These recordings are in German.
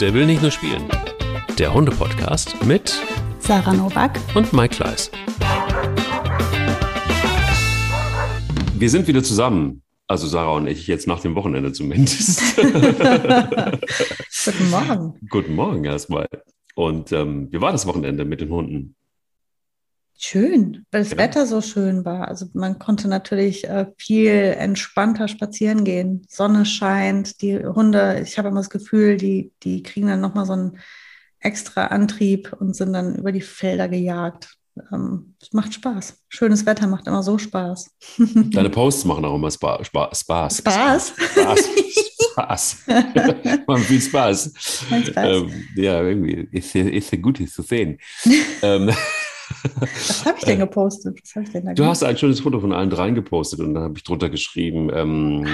Der will nicht nur spielen. Der Hunde-Podcast mit Sarah Novak und Mike Kleiss. Wir sind wieder zusammen. Also Sarah und ich, jetzt nach dem Wochenende zumindest. Guten Morgen. Guten Morgen erstmal. Und ähm, wie war das Wochenende mit den Hunden? Schön, weil das Ja. Wetter so schön war. Also man konnte natürlich äh, viel entspannter spazieren gehen. Sonne scheint, die Hunde, ich habe immer das Gefühl, die, die kriegen dann nochmal so einen extra Antrieb und sind dann über die Felder gejagt. Ähm, Es macht Spaß. Schönes Wetter macht immer so Spaß. Deine Posts machen auch immer Spa Spa Spaß. Spaß? Spaß. Spaß. Machen viel Spaß. Spaß. Ähm, ja, irgendwie ist ja gut, ist zu sehen. ähm, Was habe ich denn gepostet? Was habe ich denn Du hast ein schönes Foto von allen dreien gepostet und dann habe ich drunter geschrieben, ähm,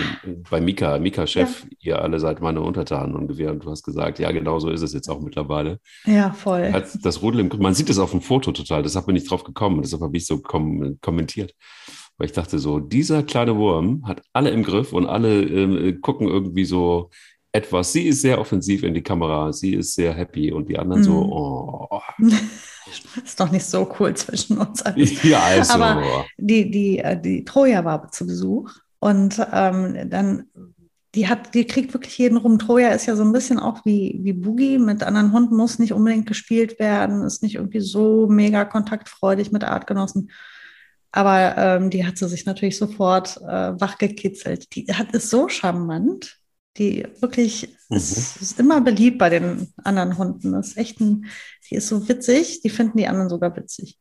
bei Mika, Mika Chef, ihr alle seid meine Untertanen ungefähr. Und du hast gesagt, ja, genau so ist es jetzt auch mittlerweile. Ja, voll. Hat das Rudel im, man sieht es auf dem Foto total, deshalb bin ich drauf gekommen, deshalb habe ich so kom kommentiert. Weil ich dachte so, dieser kleine Wurm hat alle im Griff und alle ähm, gucken irgendwie so etwas. Sie ist sehr offensiv in die Kamera, sie ist sehr happy und die anderen so, Mhm. oh. Ist doch nicht so cool zwischen uns. alles. Ja, also. Aber- die, die, äh, die Troja war zu Besuch und ähm, dann, die hat, die kriegt wirklich jeden rum. Troja ist ja so ein bisschen auch wie, wie Boogie mit anderen Hunden, muss nicht unbedingt gespielt werden, ist nicht irgendwie so mega kontaktfreudig mit Artgenossen. Aber ähm, die hat sie sich natürlich sofort äh, wachgekitzelt. Die hat, ist so charmant. Die wirklich Mhm. ist, ist immer beliebt bei den anderen Hunden. Das ist echt ein, die ist so witzig, die finden die anderen sogar witzig.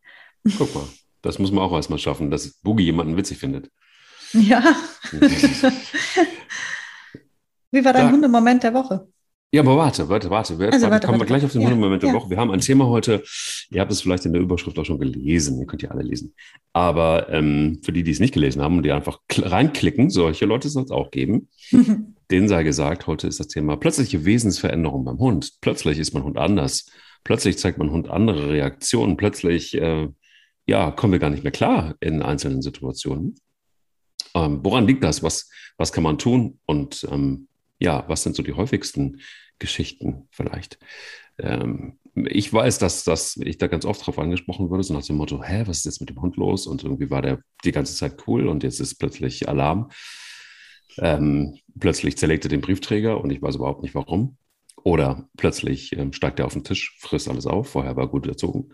Guck mal, das muss man auch erstmal schaffen, dass Boogie jemanden witzig findet. Ja. Wie war dein Da- Hundemoment der Woche? Ja, aber warte, warte, warte. Wir, Also, warte, warte, kommen wir warte. gleich auf den Ja, Hundemoment der ja. Woche. Wir haben ein Thema heute, ihr habt es vielleicht in der Überschrift auch schon gelesen, ihr könnt ja alle lesen. Aber ähm, für die, die es nicht gelesen haben und die einfach kl- reinklicken, solche Leute soll es auch geben. Denen sei gesagt, heute ist das Thema plötzliche Wesensveränderung beim Hund. Plötzlich ist mein Hund anders. Plötzlich zeigt mein Hund andere Reaktionen. Plötzlich, äh, ja, kommen wir gar nicht mehr klar in einzelnen Situationen. Ähm, woran liegt das? Was, was kann man tun? Und ähm, ja, was sind so die häufigsten Geschichten vielleicht? Ähm, ich weiß, dass, dass ich da ganz oft drauf angesprochen wurde, so nach dem Motto, hä, was ist jetzt mit dem Hund los? Und irgendwie war der die ganze Zeit cool und jetzt ist plötzlich Alarm. Ähm, plötzlich zerlegt er den Briefträger und ich weiß überhaupt nicht warum. Oder plötzlich ähm, steigt er auf den Tisch, frisst alles auf, vorher war gut erzogen.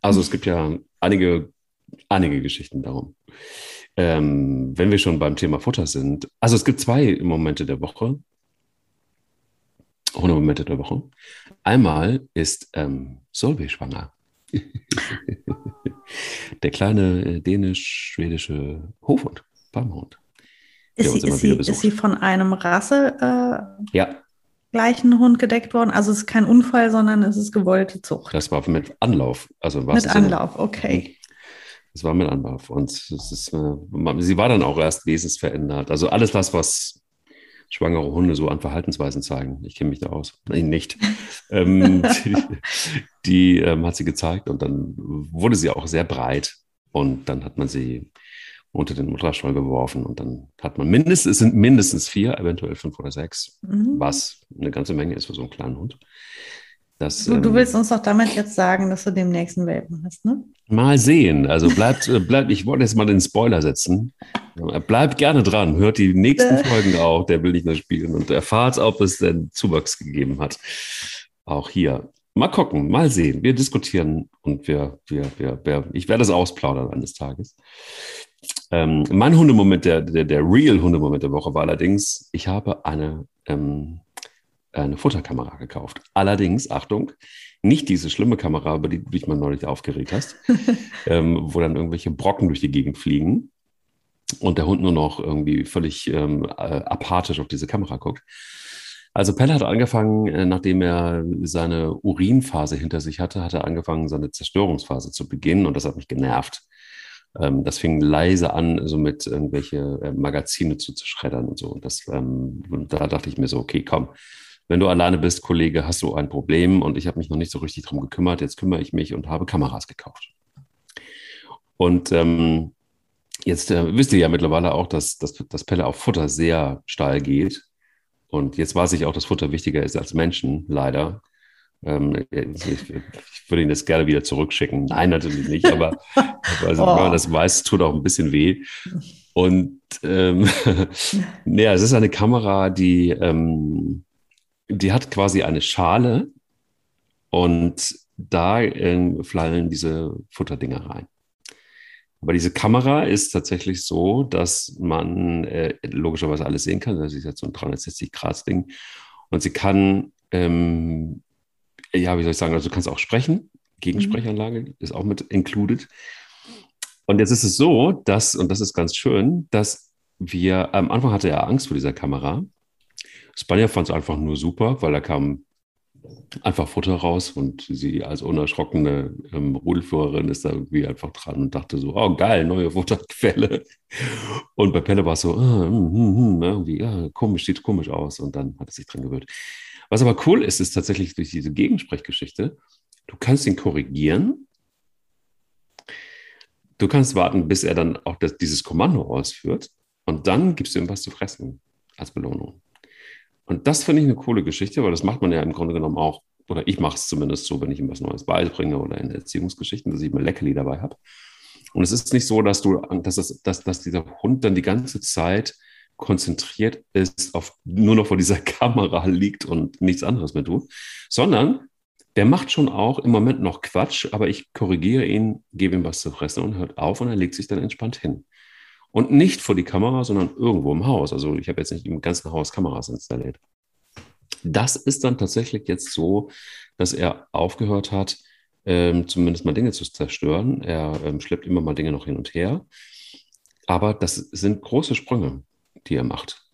Also es gibt ja einige, einige Geschichten darum. Ähm, wenn wir schon beim Thema Futter sind, also es gibt zwei Momente der Woche, Hundemomente der Woche. Einmal ist ähm, Solveig schwanger. der kleine äh, dänisch-schwedische Hofhund, Farmhund. Der Ist sie, ist, sie, ist sie von einem Rasse äh, Ja, gleichen Hund gedeckt worden? Also es ist kein Unfall, sondern es ist gewollte Zucht. das war mit Anlauf. Also Mit. Anlauf, okay. Das war mit Anlauf. Und ist, äh, sie war dann auch erst wesensverändert. Also alles das, was schwangere Hunde so an Verhaltensweisen zeigen. Ich kenne mich da aus. Nein, nicht. ähm, die die ähm, hat sie gezeigt und dann wurde sie auch sehr breit. Und dann hat man sie unter den Ultraschall geworfen und dann hat man mindestens, es sind mindestens vier, eventuell fünf oder sechs, Mhm. was eine ganze Menge ist für so einen kleinen Hund. Das, Du, du ähm, willst uns doch damit jetzt sagen, dass du demnächst einen Welpen hast, ne? Mal sehen. Also bleibt, äh, bleibt, ich wollte jetzt mal den Spoiler setzen. Äh, Bleibt gerne dran, hört die nächsten Äh. Folgen auch, der will nicht mehr spielen und erfahrt, ob es denn Zuwachs gegeben hat. Auch hier. Mal gucken, mal sehen. Wir diskutieren und wir, wir, wir, wir ich werde es ausplaudern eines Tages. Ähm, mein Hundemoment, der, der, der Real-Hundemoment der Woche war allerdings, ich habe eine, ähm, eine Futterkamera gekauft. Allerdings, Achtung, nicht diese schlimme Kamera, über die du dich mal neulich aufgeregt hast, ähm, wo dann irgendwelche Brocken durch die Gegend fliegen und der Hund nur noch irgendwie völlig ähm, äh, apathisch auf diese Kamera guckt. Also Pelle hat angefangen, äh, nachdem er seine Urinphase hinter sich hatte, hat er angefangen, seine Zerstörungsphase zu beginnen und das hat mich genervt. Ähm, das fing leise an, so mit irgendwelche äh, Magazine zu zerschreddern und so. Und das, ähm, und da dachte ich mir so, okay, komm, wenn du alleine bist, Kollege, hast du ein Problem und ich habe mich noch nicht so richtig drum gekümmert. Jetzt kümmere ich mich und habe Kameras gekauft. Und ähm, jetzt äh, wisst ihr ja mittlerweile auch, dass, dass, dass Pelle auf Futter sehr steil geht. Und jetzt weiß ich auch, dass Futter wichtiger ist als Menschen, leider. Ähm, ich, ich, würde ihn jetzt gerne wieder zurückschicken. Nein, natürlich nicht, aber also, oh. wenn man das weiß, tut auch ein bisschen weh. Und ähm, ja, es ist eine Kamera, die, ähm, die hat quasi eine Schale und da äh, fallen diese Futterdinger rein. Aber diese Kamera ist tatsächlich so, dass man äh, logischerweise alles sehen kann. Das ist jetzt so ein 360-Grad-Ding. Und sie kann, ähm, ja, wie soll ich sagen, also du kannst auch sprechen. Gegensprechanlage mhm. ist auch mit included. Und jetzt ist es so, dass, und das ist ganz schön, dass wir, am Anfang hatte er Angst vor dieser Kamera. Spanier fand es einfach nur super, weil da kam einfach Futter raus und sie als unerschrockene ähm, Rudelführerin ist da irgendwie einfach dran und dachte so, oh geil, neue Futterquelle. Und bei Pelle war es so, ah, hm, hm, hm, irgendwie, ja, komisch, sieht komisch aus und dann hat es sich dran gewöhnt. Was aber cool ist, ist tatsächlich durch diese Gegensprechgeschichte, du kannst ihn korrigieren. Du kannst warten, bis er dann auch das, dieses Kommando ausführt und dann gibst du ihm was zu fressen als Belohnung. Und das finde ich eine coole Geschichte, weil das macht man ja im Grunde genommen auch, oder ich mache es zumindest so, wenn ich ihm was Neues beibringe oder in Erziehungsgeschichten, dass ich mal Leckerli dabei habe. Und es ist nicht so, dass du, dass, das, dass, dass dieser Hund dann die ganze Zeit konzentriert ist, auf nur noch vor dieser Kamera liegt und nichts anderes mehr tut, sondern der macht schon auch im Moment noch Quatsch, aber ich korrigiere ihn, gebe ihm was zu fressen und hört auf und er legt sich dann entspannt hin. Und nicht vor die Kamera, sondern irgendwo im Haus. Also ich habe jetzt nicht im ganzen Haus Kameras installiert. Das ist dann tatsächlich jetzt so, dass er aufgehört hat, ähm, zumindest mal Dinge zu zerstören. Er ähm, schleppt immer mal Dinge noch hin und her. Aber das sind große Sprünge, die er macht.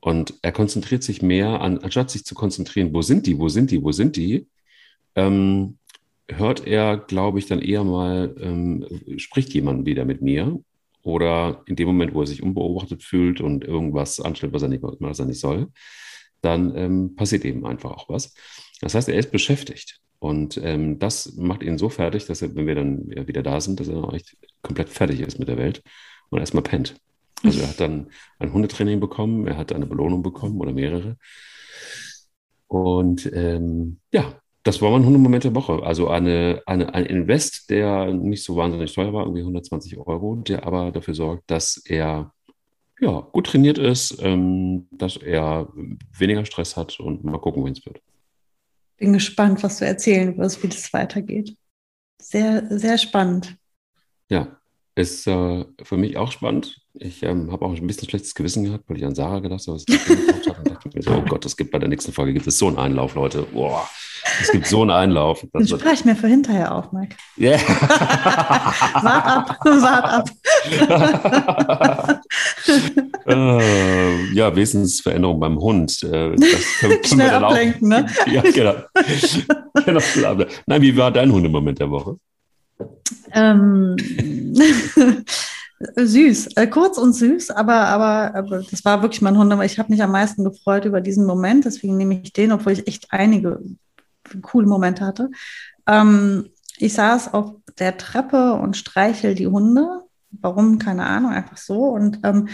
Und er konzentriert sich mehr an, anstatt sich zu konzentrieren, wo sind die, wo sind die, wo sind die, ähm, hört er, glaube ich, dann eher mal, ähm, spricht jemand wieder mit mir oder in dem Moment, wo er sich unbeobachtet fühlt und irgendwas anstellt, was er nicht, was er nicht soll, dann ähm, passiert eben einfach auch was. Das heißt, er ist beschäftigt. Und ähm, das macht ihn so fertig, dass er, wenn wir dann wieder da sind, dass er noch echt komplett fertig ist mit der Welt und erstmal pennt. Also er hat dann ein Hundetraining bekommen, er hat eine Belohnung bekommen oder mehrere. Und ähm, ja, das war mein Hundemoment der Woche. Also eine, eine, ein Invest, der nicht so wahnsinnig teuer war, irgendwie 120 Euro, der aber dafür sorgt, dass er ja, gut trainiert ist, ähm, dass er weniger Stress hat und mal gucken, wie es wird. Bin gespannt, was du erzählen wirst, wie das weitergeht. Sehr, sehr spannend. Ja, ist äh, für mich auch spannend. Ich ähm, habe auch ein bisschen schlechtes Gewissen gehabt, weil ich an Sarah gedacht habe, was ich gemacht habe. Mir so, oh Gott, es gibt bei der nächsten Folge gibt es so einen Einlauf, Leute. Boah. Es gibt so einen Einlauf. Das Den spare ich mir für hinterher auf, Mike. Ja. Yeah. wart ab, wart ab. äh, ja, Wesensveränderung beim Hund. Äh, das können, können Schnell ablenken, auch, ne? ja, genau. genau. Nein, wie war dein Hundemoment der Woche? Ähm, süß, äh, kurz und süß, aber, aber, aber, das war wirklich mein Hund. Aber ich habe mich am meisten gefreut über diesen Moment, deswegen nehme ich den, obwohl ich echt einige coole Momente hatte. Ähm, ich saß auf der Treppe und streichel die Hunde. Warum? Keine Ahnung, einfach so. Und ähm,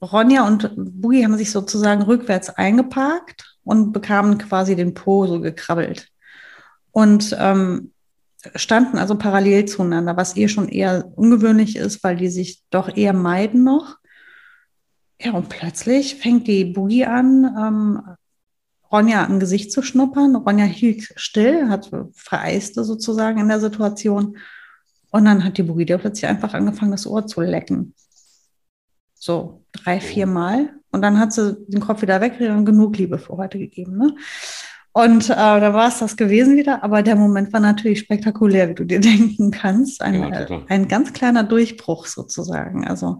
Ronja und Boogie haben sich sozusagen rückwärts eingeparkt und bekamen quasi den Po so gekrabbelt. Und ähm, standen also parallel zueinander, was eh schon eher ungewöhnlich ist, weil die sich doch eher meiden noch. Ja, und plötzlich fängt die Boogie an, ähm, Ronja am Gesicht zu schnuppern. Ronja hielt still, hat vereiste sozusagen in der Situation. Und dann hat die Bugide plötzlich einfach angefangen, das Ohr zu lecken. So drei, vier Mal. Und dann hat sie den Kopf wieder weggedreht und genug Liebe für heute gegeben. Ne? Und äh, da war es das gewesen wieder. Aber der Moment war natürlich spektakulär, wie du dir denken kannst. Ein, äh, ein ganz kleiner Durchbruch sozusagen. Also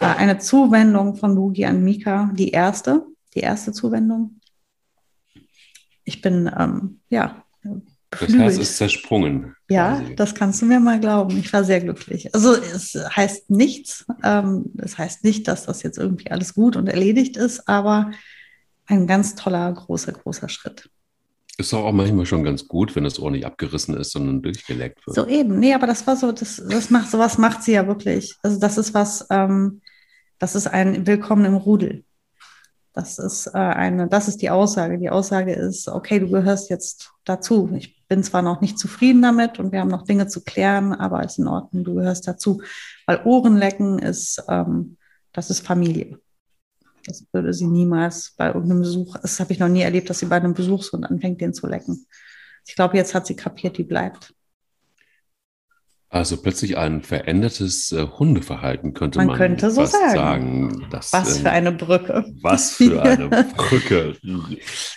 äh, eine Zuwendung von Bugi an Mika, die erste, die erste Zuwendung ich bin, ähm, ja. Das Herz ist zersprungen. Ja, quasi. das kannst du mir mal glauben. Ich war sehr glücklich. Also es heißt nichts. Ähm, es heißt nicht, dass das jetzt irgendwie alles gut und erledigt ist, aber ein ganz toller, großer, großer Schritt. Ist doch auch manchmal schon ganz gut, wenn das Ohr nicht abgerissen ist, sondern durchgeleckt wird. So eben. Nee, aber das war so, das, das macht, sowas macht sie ja wirklich. Also das ist was, ähm, das ist ein Willkommen im Rudel. Das ist äh, eine, das ist die Aussage. Die Aussage ist, okay, du gehörst jetzt dazu. Ich bin zwar noch nicht zufrieden damit und wir haben noch Dinge zu klären, aber ist in Ordnung, du gehörst dazu. Weil Ohrenlecken ist, ähm, das ist Familie. Das würde sie niemals bei irgendeinem Besuch, das habe ich noch nie erlebt, dass sie bei einem Besuchshund anfängt, den zu lecken. Ich glaube, jetzt hat sie kapiert, die bleibt. Also plötzlich ein verändertes äh, Hundeverhalten könnte man, man könnte so sagen. sagen dass, was für eine Brücke. Was für eine Brücke.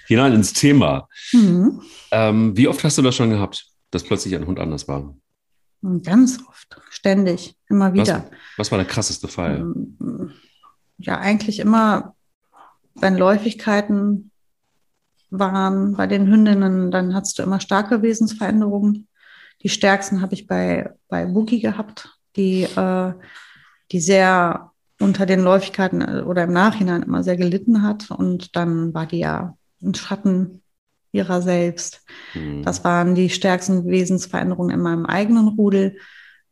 Hinein ins Thema. Mhm. Ähm, wie oft hast du das schon gehabt, dass plötzlich ein Hund anders war? Ganz oft, ständig, immer wieder. Was, was war der krasseste Fall? Ja, eigentlich immer, wenn Läufigkeiten waren bei den Hündinnen, dann hattest du immer starke Wesensveränderungen. Die stärksten habe ich bei, bei Boogie gehabt, die, äh, die sehr unter den Läufigkeiten äh, oder im Nachhinein immer sehr gelitten hat. Und dann war die ja ein Schatten ihrer selbst. Mhm. Das waren die stärksten Wesensveränderungen in meinem eigenen Rudel.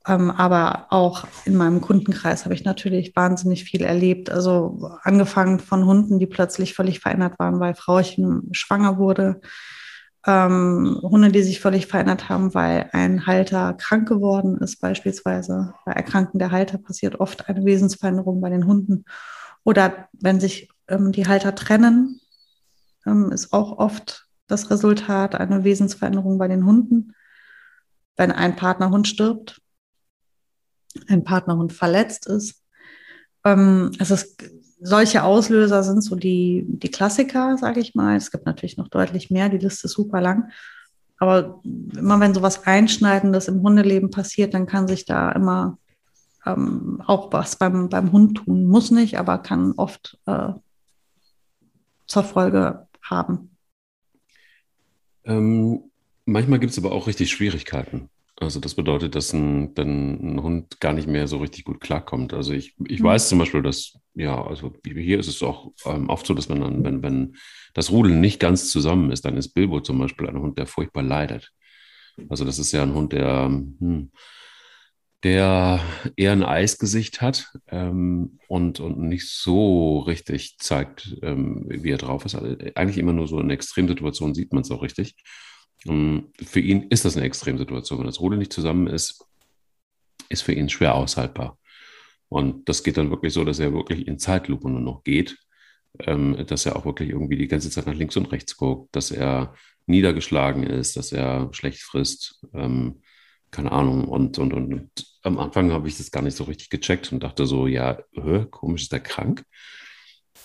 Ähm, aber auch in meinem Kundenkreis habe ich natürlich wahnsinnig viel erlebt. Also angefangen von Hunden, die plötzlich völlig verändert waren, weil Frauchen schwanger wurde, ähm, Hunde, die sich völlig verändert haben, weil ein Halter krank geworden ist, beispielsweise. Bei Erkranken der Halter passiert oft eine Wesensveränderung bei den Hunden. Oder wenn sich ähm, die Halter trennen, ähm, ist auch oft das Resultat eine Wesensveränderung bei den Hunden. Wenn ein Partnerhund stirbt, ein Partnerhund verletzt ist. Ähm, also es solche Auslöser sind so die, die Klassiker, sage ich mal. Es gibt natürlich noch deutlich mehr, die Liste ist super lang. Aber immer wenn sowas Einschneidendes im Hundeleben passiert, dann kann sich da immer ähm, auch was beim, beim Hund tun. Muss nicht, aber kann oft äh, zur Folge haben. Ähm, manchmal gibt es aber auch richtig Schwierigkeiten. Also das bedeutet, dass ein, dann ein Hund gar nicht mehr so richtig gut klarkommt. Also ich, ich mhm. weiß zum Beispiel, dass, ja, also hier ist es auch ähm, oft so, dass man dann, wenn, wenn das Rudel nicht ganz zusammen ist, dann ist Bilbo zum Beispiel ein Hund, der furchtbar leidet. Also das ist ja ein Hund, der, hm, der eher ein Eisgesicht hat ähm, und, und nicht so richtig zeigt, ähm, wie er drauf ist. Also eigentlich immer nur so in Extremsituationen sieht man es auch richtig. Ähm, für ihn ist das eine Extremsituation. Wenn das Rudel nicht zusammen ist, ist für ihn schwer aushaltbar. Und das geht dann wirklich so, dass er wirklich in Zeitlupe nur noch geht, ähm, dass er auch wirklich irgendwie die ganze Zeit nach links und rechts guckt, dass er niedergeschlagen ist, dass er schlecht frisst, ähm, keine Ahnung. Und, und, und, am Anfang habe ich das gar nicht so richtig gecheckt und dachte so, ja, hä, komisch, ist der krank?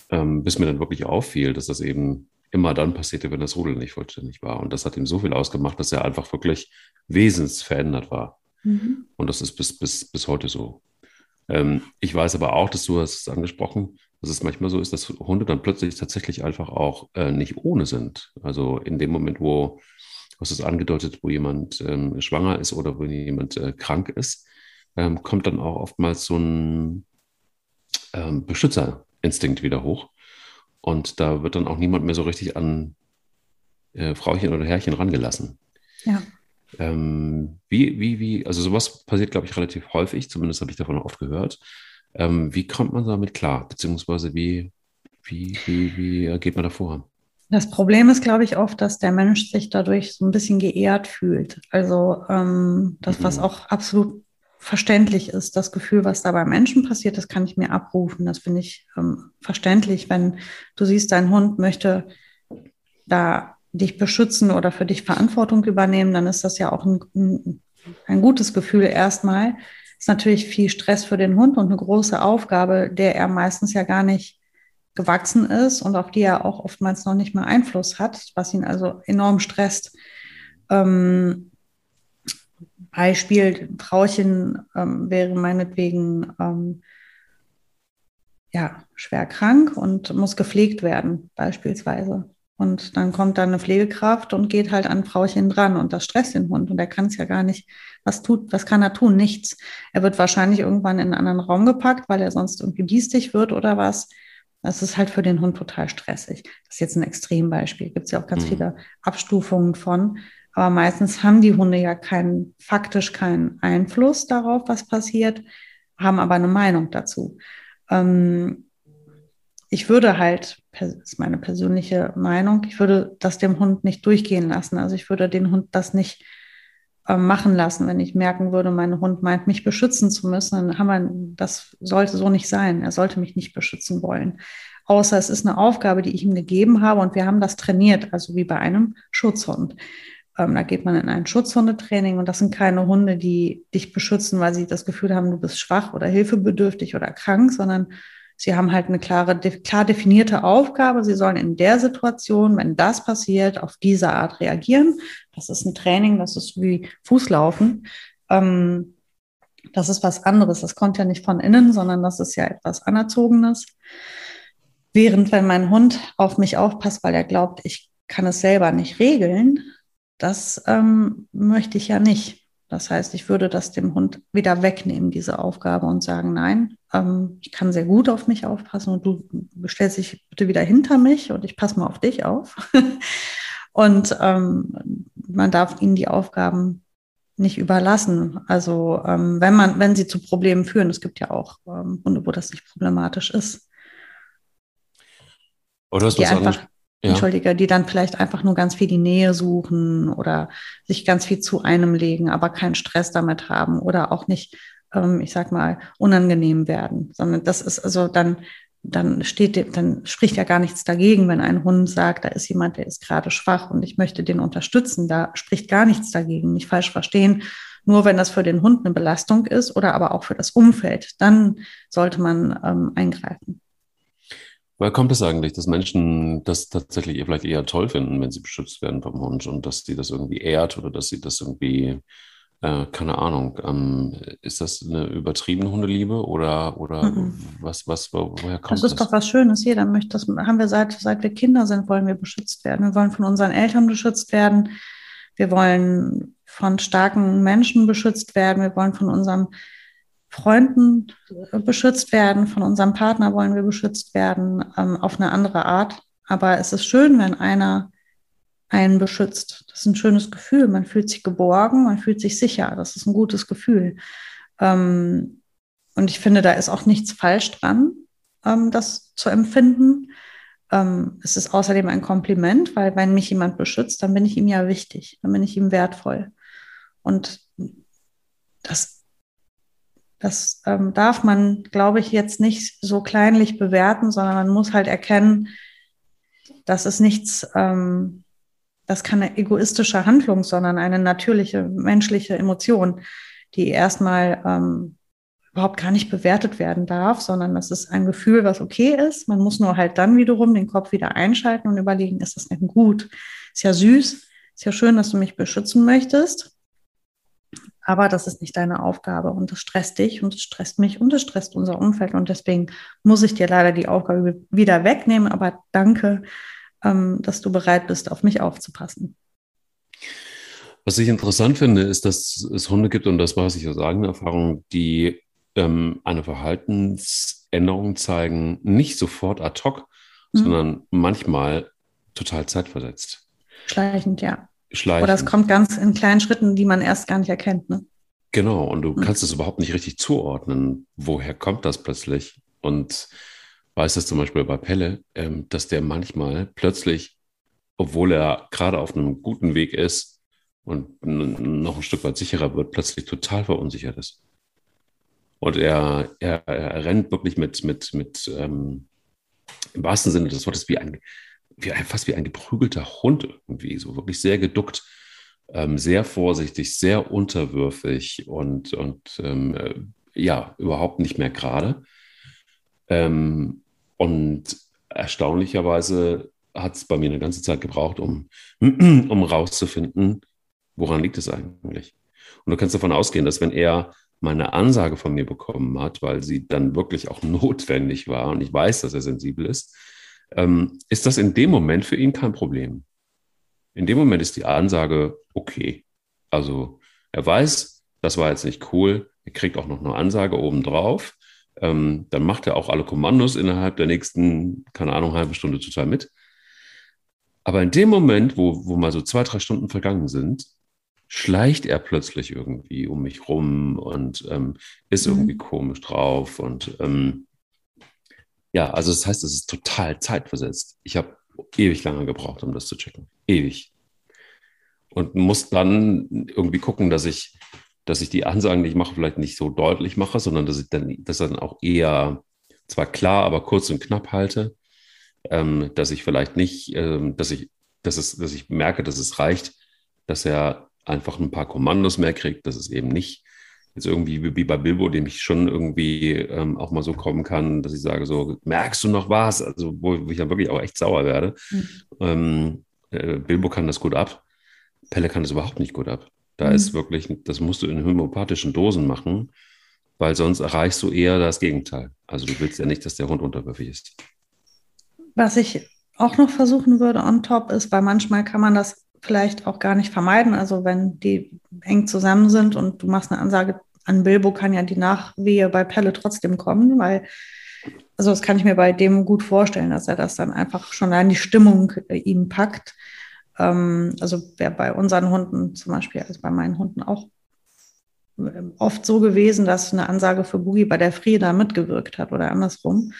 bis mir dann wirklich auffiel, dass das eben immer dann passierte, wenn das Rudel nicht vollständig war. Und das hat ihm so viel ausgemacht, dass er einfach wirklich wesensverändert war. Mhm. Und das ist bis, bis, bis heute so. Ähm, ich weiß aber auch, dass du hast es angesprochen, dass es manchmal so ist, dass Hunde dann plötzlich tatsächlich einfach auch äh, nicht ohne sind. Also in dem Moment, wo, du hast es angedeutet, wo jemand ähm, schwanger ist oder wo jemand äh, krank ist, ähm, kommt dann auch oftmals so ein ähm, Beschützerinstinkt wieder hoch. Und da wird dann auch niemand mehr so richtig an äh, Frauchen oder Herrchen rangelassen. Ja. Ähm, wie, wie, wie, also sowas passiert, glaube ich, relativ häufig, zumindest habe ich davon oft gehört. Ähm, wie kommt man damit klar? Beziehungsweise wie, wie, wie, wie geht man davor? Das Problem ist, glaube ich, oft, dass der Mensch sich dadurch so ein bisschen geehrt fühlt. Also ähm, das, mhm. was auch absolut verständlich ist. Das Gefühl, was da beim Menschen passiert, das kann ich mir abrufen. Das finde ich ähm, verständlich, wenn du siehst, dein Hund möchte da dich beschützen oder für dich Verantwortung übernehmen, dann ist das ja auch ein, ein, ein gutes Gefühl erstmal. Ist natürlich viel Stress für den Hund und eine große Aufgabe, der er meistens ja gar nicht gewachsen ist und auf die er auch oftmals noch nicht mal Einfluss hat, was ihn also enorm stresst. Ähm, Beispiel, Frauchen ähm, wäre meinetwegen ähm, ja, schwer krank und muss gepflegt werden, beispielsweise. Und dann kommt dann eine Pflegekraft und geht halt an Frauchen dran und das stresst den Hund und er kann es ja gar nicht. Was tut, was kann er tun? Nichts. Er wird wahrscheinlich irgendwann in einen anderen Raum gepackt, weil er sonst irgendwie biestig wird oder was. Das ist halt für den Hund total stressig. Das ist jetzt ein Extrembeispiel. Gibt es ja auch ganz mhm. viele Abstufungen von. Aber meistens haben die Hunde ja keinen, faktisch keinen Einfluss darauf, was passiert, haben aber eine Meinung dazu. Ähm, ich würde halt, das ist meine persönliche Meinung, ich würde das dem Hund nicht durchgehen lassen. Also ich würde den Hund das nicht äh, machen lassen, wenn ich merken würde, mein Hund meint, mich beschützen zu müssen, dann haben wir, das sollte so nicht sein. Er sollte mich nicht beschützen wollen. Außer es ist eine Aufgabe, die ich ihm gegeben habe und wir haben das trainiert, also wie bei einem Schutzhund. Ähm, da geht man in ein Schutzhundetraining und das sind keine Hunde, die dich beschützen, weil sie das Gefühl haben, du bist schwach oder hilfebedürftig oder krank, sondern sie haben halt eine klare, klar definierte Aufgabe. Sie sollen in der Situation, wenn das passiert, auf diese Art reagieren. Das ist ein Training, das ist wie Fußlaufen. Ähm, das ist was anderes. Das kommt ja nicht von innen, sondern das ist ja etwas Anerzogenes. Während wenn mein Hund auf mich aufpasst, weil er glaubt, ich kann es selber nicht regeln, das ähm, möchte ich ja nicht. Das heißt, ich würde das dem Hund wieder wegnehmen, diese Aufgabe, und sagen, nein, ähm, ich kann sehr gut auf mich aufpassen und du stellst dich bitte wieder hinter mich und ich passe mal auf dich auf. und ähm, man darf ihnen die Aufgaben nicht überlassen. Also ähm, wenn man, wenn sie zu Problemen führen, es gibt ja auch ähm, Hunde, wo das nicht problematisch ist. Oder hast du einfach, ja. Entschuldige, die dann vielleicht einfach nur ganz viel die Nähe suchen oder sich ganz viel zu einem legen, aber keinen Stress damit haben oder auch nicht, ähm, ich sag mal, unangenehm werden, sondern das ist also dann, dann steht, dann spricht ja gar nichts dagegen, wenn ein Hund sagt, da ist jemand, der ist gerade schwach und ich möchte den unterstützen. Da spricht gar nichts dagegen, nicht falsch verstehen. Nur wenn das für den Hund eine Belastung ist oder aber auch für das Umfeld, dann sollte man ähm, eingreifen. Woher kommt es eigentlich, dass Menschen das tatsächlich vielleicht eher toll finden, wenn sie beschützt werden vom Hund und dass sie das irgendwie ehrt oder dass sie das irgendwie, äh, keine Ahnung, ähm, ist das eine übertriebene Hundeliebe oder, oder mhm. was, was, woher kommt das? Das ist doch was Schönes. Jeder möchte das, haben wir seit, seit wir Kinder sind, wollen wir beschützt werden. Wir wollen von unseren Eltern beschützt werden. Wir wollen von starken Menschen beschützt werden. Wir wollen von unserem Freunden beschützt werden, von unserem Partner wollen wir beschützt werden, ähm, auf eine andere Art. Aber es ist schön, wenn einer einen beschützt. Das ist ein schönes Gefühl. Man fühlt sich geborgen, man fühlt sich sicher. Das ist ein gutes Gefühl. Ähm, und ich finde, da ist auch nichts falsch dran, ähm, das zu empfinden. Ähm, es ist außerdem ein Kompliment, weil wenn mich jemand beschützt, dann bin ich ihm ja wichtig, dann bin ich ihm wertvoll. Und das das ähm, darf man, glaube ich, jetzt nicht so kleinlich bewerten, sondern man muss halt erkennen, das ist nichts, ähm, das keine egoistische Handlung, sondern eine natürliche menschliche Emotion, die erstmal ähm, überhaupt gar nicht bewertet werden darf, sondern das ist ein Gefühl, was okay ist. Man muss nur halt dann wiederum den Kopf wieder einschalten und überlegen, ist das denn gut? Ist ja süß, ist ja schön, dass du mich beschützen möchtest. Aber das ist nicht deine Aufgabe und das stresst dich und es stresst mich und es stresst unser Umfeld. Und deswegen muss ich dir leider die Aufgabe wieder wegnehmen. Aber danke, ähm, dass du bereit bist, auf mich aufzupassen. Was ich interessant finde, ist, dass es Hunde gibt, und das weiß ich aus eigener Erfahrung, die ähm, eine Verhaltensänderung zeigen, nicht sofort ad hoc, mhm. sondern manchmal total zeitversetzt. Schleichend, ja schleichen. Oder es kommt ganz in kleinen Schritten, die man erst gar nicht erkennt. Ne? Genau, und du mhm. kannst es überhaupt nicht richtig zuordnen. Woher kommt das plötzlich? Und weiß es zum Beispiel bei Pelle, ähm, dass der manchmal plötzlich, obwohl er gerade auf einem guten Weg ist und noch ein Stück weit sicherer wird, plötzlich total verunsichert ist. Und er, er, er rennt wirklich mit, mit, mit ähm, im wahrsten Sinne des Wortes wie ein, wie fast wie ein geprügelter Hund irgendwie, so wirklich sehr geduckt, ähm, sehr vorsichtig, sehr unterwürfig und, und ähm, äh, ja, überhaupt nicht mehr gerade. Ähm, und erstaunlicherweise hat es bei mir eine ganze Zeit gebraucht, um, um rauszufinden, woran liegt es eigentlich. Und du kannst davon ausgehen, dass wenn er meine Ansage von mir bekommen hat, weil sie dann wirklich auch notwendig war und ich weiß, dass er sensibel ist, ähm, ist das in dem Moment für ihn kein Problem. In dem Moment ist die Ansage okay. Also er weiß, das war jetzt nicht cool, er kriegt auch noch eine Ansage obendrauf. Ähm, dann macht er auch alle Kommandos innerhalb der nächsten, keine Ahnung, halbe Stunde total mit. Aber in dem Moment, wo, wo mal so zwei, drei Stunden vergangen sind, schleicht er plötzlich irgendwie um mich rum und ähm, ist mhm. irgendwie komisch drauf und ähm, Ja, also das heißt, es ist total zeitversetzt. Ich habe ewig lange gebraucht, um das zu checken. Ewig. Und muss dann irgendwie gucken, dass ich, dass ich die Ansagen, die ich mache, vielleicht nicht so deutlich mache, sondern dass ich dann, das dann auch eher zwar klar, aber kurz und knapp halte. Ähm, dass ich vielleicht nicht, ähm, dass ich, dass es, dass ich merke, dass es reicht, dass er einfach ein paar Kommandos mehr kriegt, dass es eben nicht jetzt irgendwie wie bei Bilbo, dem ich schon irgendwie ähm, auch mal so kommen kann, dass ich sage so, merkst du noch was? Also wo, wo ich dann wirklich auch echt sauer werde. Mhm. Ähm, äh, Bilbo kann das gut ab, Pelle kann das überhaupt nicht gut ab. Da mhm. ist wirklich, das musst du in homöopathischen Dosen machen, weil sonst erreichst du eher das Gegenteil. Also du willst ja nicht, dass der Hund unterwürfig ist. Was ich auch noch versuchen würde on top ist, weil manchmal kann man das vielleicht auch gar nicht vermeiden. Also wenn die eng zusammen sind und du machst eine Ansage an Bilbo, kann ja die Nachwehe bei Pelle trotzdem kommen, weil, also das kann ich mir bei dem gut vorstellen, dass er das dann einfach schon an die Stimmung äh, ihm packt. Ähm, also wäre bei unseren Hunden zum Beispiel, also bei meinen Hunden auch äh, oft so gewesen, dass eine Ansage für Boogie bei der Frieda mitgewirkt hat oder andersrum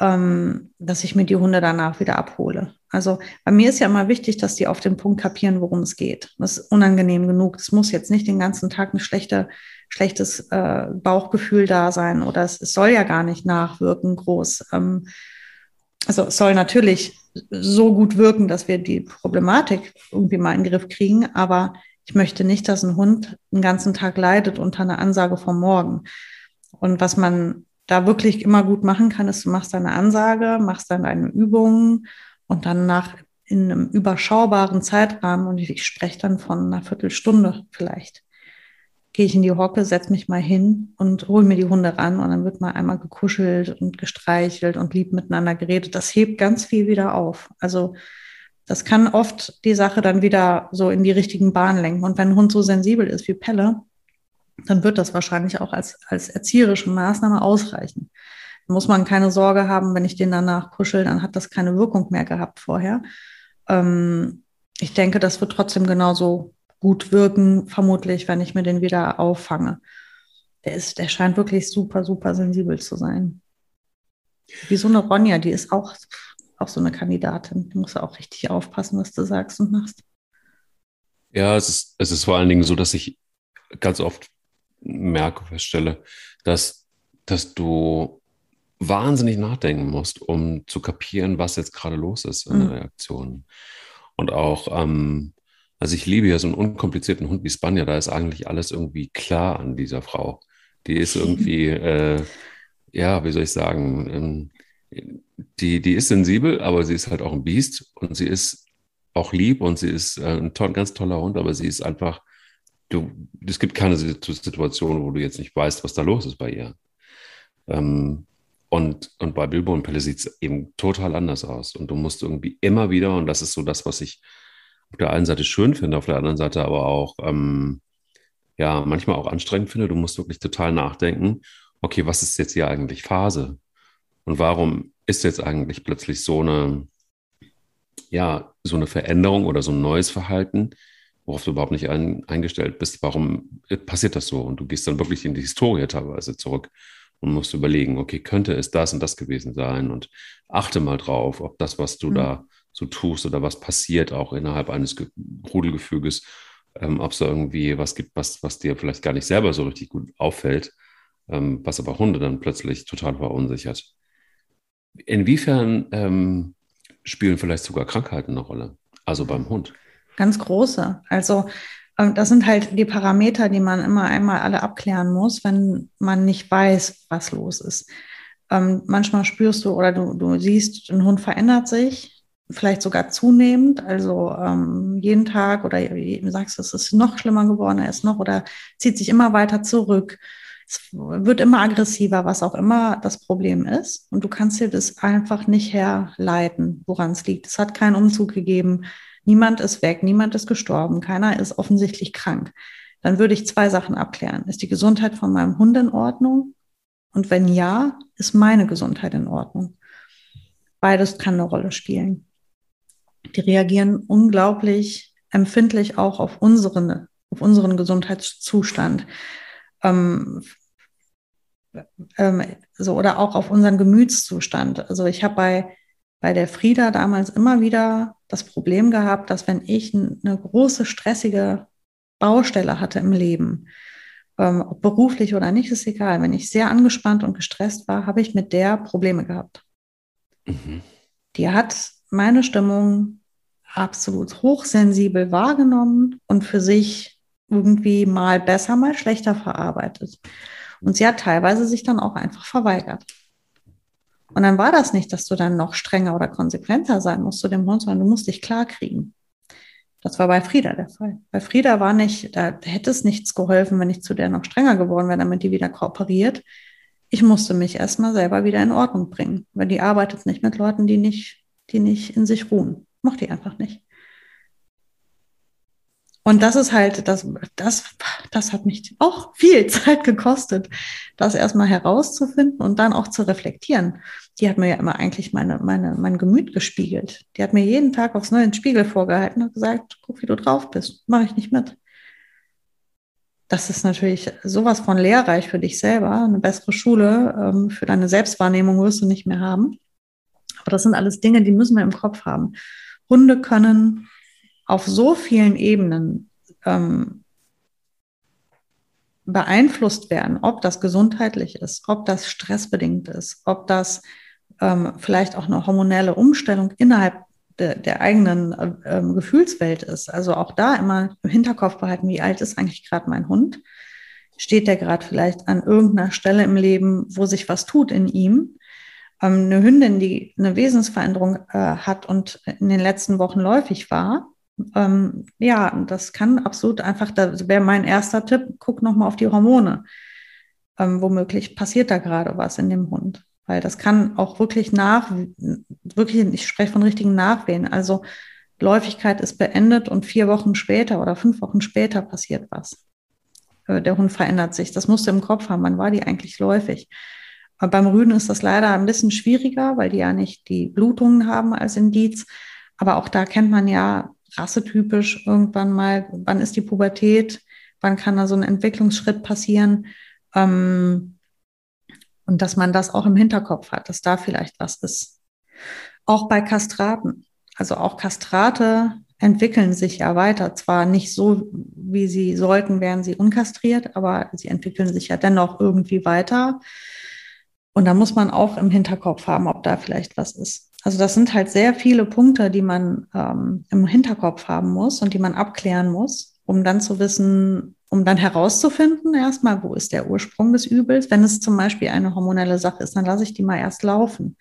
ähm, dass ich mir die Hunde danach wieder abhole. Also bei mir ist ja immer wichtig, dass die auf den Punkt kapieren, worum es geht. Das ist unangenehm genug. Es muss jetzt nicht den ganzen Tag ein schlechter, schlechtes äh, Bauchgefühl da sein oder es, es, soll ja gar nicht nachwirken groß. Ähm, also es soll natürlich so gut wirken, dass wir die Problematik irgendwie mal in den Griff kriegen, aber ich möchte nicht, dass ein Hund den ganzen Tag leidet unter einer Ansage vom Morgen. Und was man da wirklich immer gut machen kann, ist, du machst deine Ansage, machst dann deine Übungen und dann nach in einem überschaubaren Zeitrahmen, und ich, ich spreche dann von einer Viertelstunde vielleicht, gehe ich in die Hocke, setze mich mal hin und hole mir die Hunde ran und dann wird mal einmal gekuschelt und gestreichelt und lieb miteinander geredet. Das hebt ganz viel wieder auf. Also das kann oft die Sache dann wieder so in die richtigen Bahnen lenken. Und wenn ein Hund so sensibel ist wie Pelle, dann wird das wahrscheinlich auch als, als erzieherische Maßnahme ausreichen. Da muss man keine Sorge haben, wenn ich den danach kuschel, dann hat das keine Wirkung mehr gehabt vorher. Ähm, ich denke, das wird trotzdem genauso gut wirken, vermutlich, wenn ich mir den wieder auffange. Der, ist, der scheint wirklich super, super sensibel zu sein. Wie so eine Ronja, die ist auch, auch so eine Kandidatin. Du musst auch richtig aufpassen, was du sagst und machst. Ja, es ist, es ist vor allen Dingen so, dass ich ganz oft merke, feststelle, dass, dass du wahnsinnig nachdenken musst, um zu kapieren, was jetzt gerade los ist in mhm. der Reaktion. Und auch, ähm, also ich liebe ja so einen unkomplizierten Hund wie Spanier, da ist eigentlich alles irgendwie klar an dieser Frau. Die ist irgendwie, äh, ja, wie soll ich sagen, ähm, die, die ist sensibel, aber sie ist halt auch ein Biest und sie ist auch lieb und sie ist äh, ein toll, ganz toller Hund, aber sie ist einfach du, es gibt keine Situation, wo du jetzt nicht weißt, was da los ist bei ihr. Ähm, und, und bei Bilbo und Pelle sieht es eben total anders aus. Und du musst irgendwie immer wieder, und das ist so das, was ich auf der einen Seite schön finde, auf der anderen Seite aber auch, ähm, ja, manchmal auch anstrengend finde, du musst wirklich total nachdenken, okay, was ist jetzt hier eigentlich Phase? Und warum ist jetzt eigentlich plötzlich so eine, ja, so eine Veränderung oder so ein neues Verhalten, worauf du überhaupt nicht ein, eingestellt bist, warum passiert das so? Und du gehst dann wirklich in die Historie teilweise zurück und musst überlegen, okay, könnte es das und das gewesen sein? Und achte mal drauf, ob das, was du mhm. da so tust oder was passiert auch innerhalb eines Rudelgefüges, ähm, ob es da irgendwie was gibt, was, was dir vielleicht gar nicht selber so richtig gut auffällt, ähm, was aber Hunde dann plötzlich total verunsichert. Inwiefern ähm, spielen vielleicht sogar Krankheiten eine Rolle? Also beim Hund ganz große. Also ähm, das sind halt die Parameter, die man immer einmal alle abklären muss, wenn man nicht weiß, was los ist. Ähm, manchmal spürst du oder du, du siehst, ein Hund verändert sich, vielleicht sogar zunehmend, also ähm, jeden Tag oder du sagst, es ist noch schlimmer geworden, er ist noch oder zieht sich immer weiter zurück. Es wird immer aggressiver, was auch immer das Problem ist. Und du kannst dir das einfach nicht herleiten, woran es liegt. Es hat keinen Umzug gegeben. Niemand ist weg, niemand ist gestorben, keiner ist offensichtlich krank. Dann würde ich zwei Sachen abklären. Ist die Gesundheit von meinem Hund in Ordnung? Und wenn ja, ist meine Gesundheit in Ordnung? Beides kann eine Rolle spielen. Die reagieren unglaublich empfindlich auch auf unseren, auf unseren Gesundheitszustand. Ähm, ähm, so oder auch auf unseren Gemütszustand. Also ich habe bei, bei der Frieda damals immer wieder das Problem gehabt, dass wenn ich eine große, stressige Baustelle hatte im Leben, ähm, ob beruflich oder nicht, ist egal. Wenn ich sehr angespannt und gestresst war, habe ich mit der Probleme gehabt. Mhm. Die hat meine Stimmung absolut hochsensibel wahrgenommen und für sich irgendwie mal besser, mal schlechter verarbeitet. Und sie hat teilweise sich dann auch einfach verweigert. Und dann war das nicht, dass du dann noch strenger oder konsequenter sein musst zu dem Hund, sondern du musst dich klar kriegen. Das war bei Frieda der Fall. Bei Frieda war nicht, da hätte es nichts geholfen, wenn ich zu der noch strenger geworden wäre, damit die wieder kooperiert. Ich musste mich erstmal selber wieder in Ordnung bringen, weil die arbeitet nicht mit Leuten, die nicht, die nicht in sich ruhen. Mochte die einfach nicht. Und das ist halt, das, das, das hat mich auch viel Zeit gekostet, das erstmal herauszufinden und dann auch zu reflektieren. Die hat mir ja immer eigentlich meine, meine, mein Gemüt gespiegelt. Die hat mir jeden Tag aufs neue Spiegel vorgehalten und gesagt, guck, wie du drauf bist. Mache ich nicht mit. Das ist natürlich sowas von lehrreich für dich selber. Eine bessere Schule ähm, für deine Selbstwahrnehmung wirst du nicht mehr haben. Aber das sind alles Dinge, die müssen wir im Kopf haben. Hunde können auf so vielen Ebenen ähm, beeinflusst werden, ob das gesundheitlich ist, ob das stressbedingt ist, ob das ähm, vielleicht auch eine hormonelle Umstellung innerhalb de, der eigenen äh, ähm, Gefühlswelt ist. Also auch da immer im Hinterkopf behalten, wie alt ist eigentlich gerade mein Hund? Steht der gerade vielleicht an irgendeiner Stelle im Leben, wo sich was tut in ihm? Ähm, eine Hündin, die eine Wesensveränderung äh, hat und in den letzten Wochen läufig war, ähm, ja, das kann absolut einfach, da wäre mein erster Tipp, guck nochmal auf die Hormone. Ähm, womöglich passiert da gerade was in dem Hund. Weil das kann auch wirklich nach, wirklich, ich spreche von richtigen Nachwehen. Also Läufigkeit ist beendet und vier Wochen später oder fünf Wochen später passiert was. Äh, der Hund verändert sich. Das musst du im Kopf haben. Wann war die eigentlich läufig? Aber beim Rüden ist das leider ein bisschen schwieriger, weil die ja nicht die Blutungen haben als Indiz. Aber auch da kennt man ja rassetypisch irgendwann mal, wann ist die Pubertät, wann kann da so ein Entwicklungsschritt passieren. Ähm, und dass man das auch im Hinterkopf hat, dass da vielleicht was ist. Auch bei Kastraten. Also auch Kastrate entwickeln sich ja weiter. Zwar nicht so, wie sie sollten, wären sie unkastriert, aber sie entwickeln sich ja dennoch irgendwie weiter. Und da muss man auch im Hinterkopf haben, ob da vielleicht was ist. Also das sind halt sehr viele Punkte, die man ähm, im Hinterkopf haben muss und die man abklären muss, um dann zu wissen, um dann herauszufinden, erstmal, wo ist der Ursprung des Übels. Wenn es zum Beispiel eine hormonelle Sache ist, dann lasse ich die mal erst laufen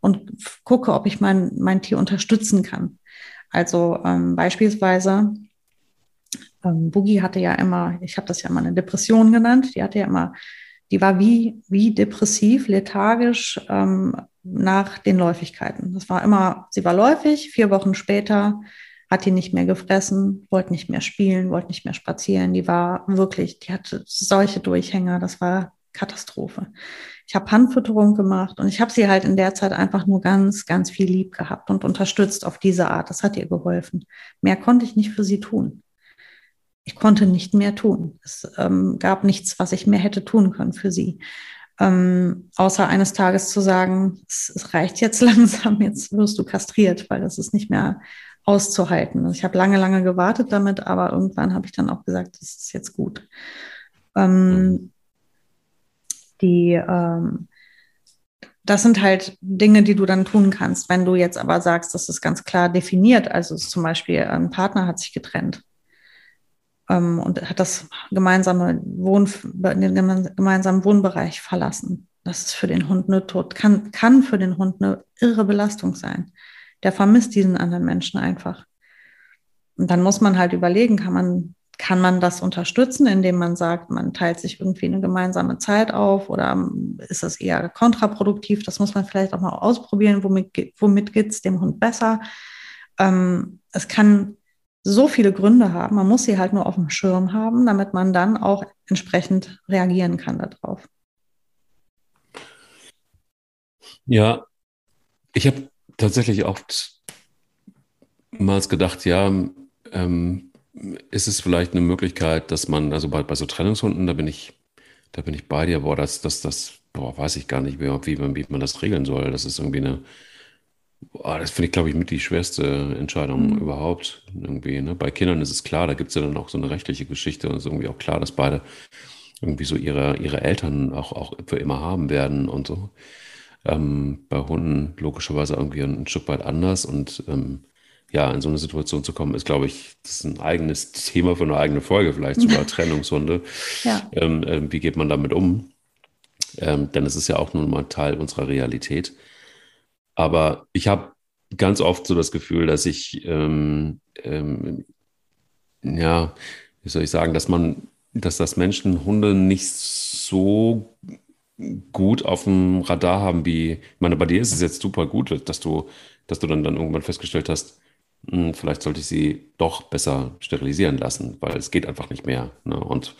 und gucke, ob ich mein, mein Tier unterstützen kann. Also ähm, beispielsweise, ähm, Boogie hatte ja immer, ich habe das ja mal eine Depression genannt, die hatte ja immer, die war wie, wie depressiv, lethargisch, ähm, nach den Läufigkeiten. Das war immer, sie war läufig, vier Wochen später hat die nicht mehr gefressen, wollte nicht mehr spielen, wollte nicht mehr spazieren. Die war wirklich, die hatte solche Durchhänger, das war Katastrophe. Ich habe Handfütterung gemacht und ich habe sie halt in der Zeit einfach nur ganz, ganz viel lieb gehabt und unterstützt auf diese Art. Das hat ihr geholfen. Mehr konnte ich nicht für sie tun. Ich konnte nicht mehr tun. Es ähm, gab nichts, was ich mehr hätte tun können für sie ähm, außer eines Tages zu sagen, es, es, reicht jetzt langsam, jetzt wirst du kastriert, weil das ist nicht mehr auszuhalten. Also ich habe lange, lange gewartet damit, aber irgendwann habe ich dann auch gesagt, das ist jetzt gut. Ähm, die, ähm, das sind halt Dinge, die du dann tun kannst. Wenn du jetzt aber sagst, das ist ganz klar definiert, also zum Beispiel ein Partner hat sich getrennt ähm, und hat das gemeinsame Wohn den gemeinsamen Wohnbereich verlassen. Das ist für den Hund eine Tod, kann, kann für den Hund eine irre Belastung sein. Der vermisst diesen anderen Menschen einfach. Und dann muss man halt überlegen, kann man, kann man das unterstützen, indem man sagt, man teilt sich irgendwie eine gemeinsame Zeit auf oder ist das eher kontraproduktiv? Das muss man vielleicht auch mal ausprobieren, womit, womit geht es dem Hund besser. Ähm, es kann so viele Gründe haben. Man muss sie halt nur auf dem Schirm haben, damit man dann auch entsprechend reagieren kann darauf. Ja, ich habe tatsächlich oft mal gedacht, ja, ähm, ist es vielleicht eine Möglichkeit, dass man, also bei, bei so Trennungshunden, da bin ich da bin ich bei dir, boah, das, das, das, boah, weiß ich gar nicht, wie, wie, man, wie man das regeln soll. Das ist irgendwie eine, boah, das finde ich, glaube ich, mit die schwerste Entscheidung mhm. überhaupt. Irgendwie, ne? Bei Kindern ist es klar, da gibt es ja dann auch so eine rechtliche Geschichte und es ist irgendwie auch klar, dass beide irgendwie so ihre, ihre Eltern auch, auch für immer haben werden und so. Ähm, bei Hunden logischerweise irgendwie ein, Stück weit anders und ähm, ja, in so eine Situation zu kommen, ist, glaube ich, das ist ein eigenes Thema für eine eigene Folge, vielleicht sogar Trennungshunde. Ja. Ähm, äh, wie geht man damit um? Ähm, denn es ist ja auch nun mal Teil unserer Realität. Aber ich habe ganz oft so das Gefühl, dass ich, ähm, ähm, ja, wie soll ich sagen, dass man, dass das Menschen Hunde nicht so gut auf dem Radar haben wie, ich meine, bei dir ist es jetzt super gut, dass du, dass du dann, dann irgendwann festgestellt hast, hm, vielleicht sollte ich sie doch besser sterilisieren lassen, weil es geht einfach nicht mehr. Ne? Und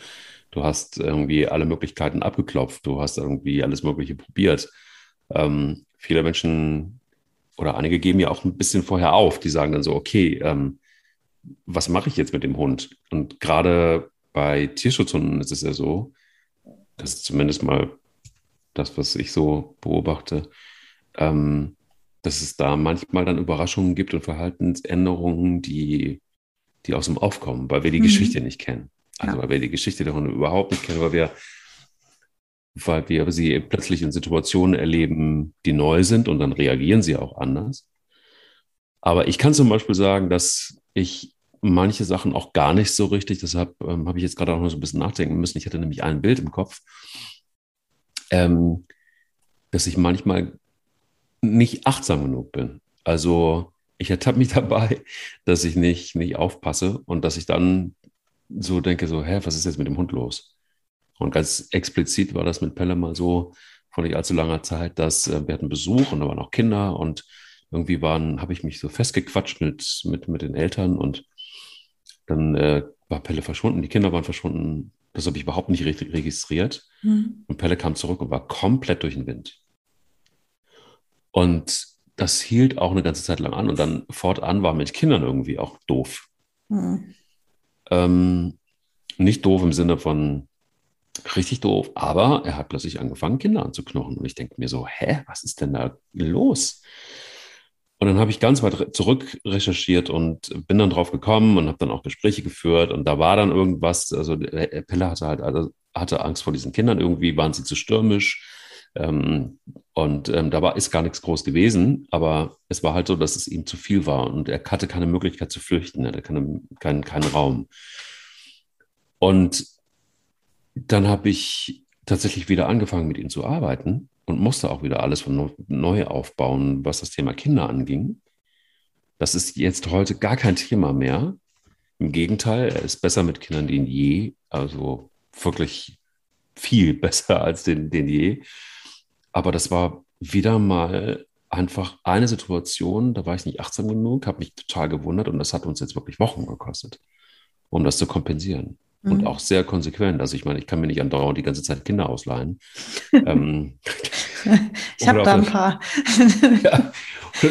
du hast irgendwie alle Möglichkeiten abgeklopft, du hast irgendwie alles Mögliche probiert. Ähm, viele Menschen oder einige geben ja auch ein bisschen vorher auf, die sagen dann so, okay, ähm, was mache ich jetzt mit dem Hund? Und gerade bei Tierschutzhunden ist es ja so, dass zumindest mal das, was ich so beobachte, ähm, dass es da manchmal dann Überraschungen gibt und Verhaltensänderungen, die, die aus dem Aufkommen, weil wir die mhm. Geschichte nicht kennen. Also ja. weil wir die Geschichte der Hunde überhaupt nicht kennen, weil wir, weil wir sie plötzlich in Situationen erleben, die neu sind und dann reagieren sie auch anders. Aber ich kann zum Beispiel sagen, dass ich manche Sachen auch gar nicht so richtig, deshalb ähm, habe ich jetzt gerade auch noch so ein bisschen nachdenken müssen. Ich hatte nämlich ein Bild im Kopf, ähm, dass ich manchmal nicht achtsam genug bin. Also ich ertappe mich dabei, dass ich nicht, nicht aufpasse und dass ich dann so denke, so, hä, was ist jetzt mit dem Hund los? Und ganz explizit war das mit Pelle mal so vor nicht allzu langer Zeit, dass äh, wir hatten Besuch und da waren auch Kinder und irgendwie waren, habe ich mich so festgequatscht mit, mit, mit den Eltern und dann äh, war Pelle verschwunden, die Kinder waren verschwunden. Das habe ich überhaupt nicht richtig registriert. Mhm. Und Pelle kam zurück und war komplett durch den Wind. Und das hielt auch eine ganze Zeit lang an und dann fortan war mit Kindern irgendwie auch doof. Mhm. Ähm, nicht doof im Sinne von richtig doof, aber er hat plötzlich angefangen, Kinder anzuknochen. Und ich denke mir so, hä, was ist denn da los? Und dann habe ich ganz weit zurück recherchiert und bin dann drauf gekommen und habe dann auch Gespräche geführt. Und da war dann irgendwas, also Pelle hatte halt also hatte Angst vor diesen Kindern, irgendwie waren sie zu stürmisch ähm, und ähm, da war, ist gar nichts groß gewesen, aber es war halt so, dass es ihm zu viel war und er hatte keine Möglichkeit zu flüchten, er hatte keine, keinen, keinen Raum. Und dann habe ich tatsächlich wieder angefangen, mit ihm zu arbeiten und musste auch wieder alles von neu aufbauen, was das Thema Kinder anging. Das ist jetzt heute gar kein Thema mehr. Im Gegenteil, er ist besser mit Kindern denn je, also wirklich viel besser als denn, denn je. Aber das war wieder mal einfach eine Situation, da war ich nicht achtsam genug, habe mich total gewundert und das hat uns jetzt wirklich Wochen gekostet, um das zu kompensieren. Mhm. Und auch sehr konsequent. Also ich meine, ich kann mir nicht andauernd die ganze Zeit Kinder ausleihen. ähm, ich habe da ein paar. ja,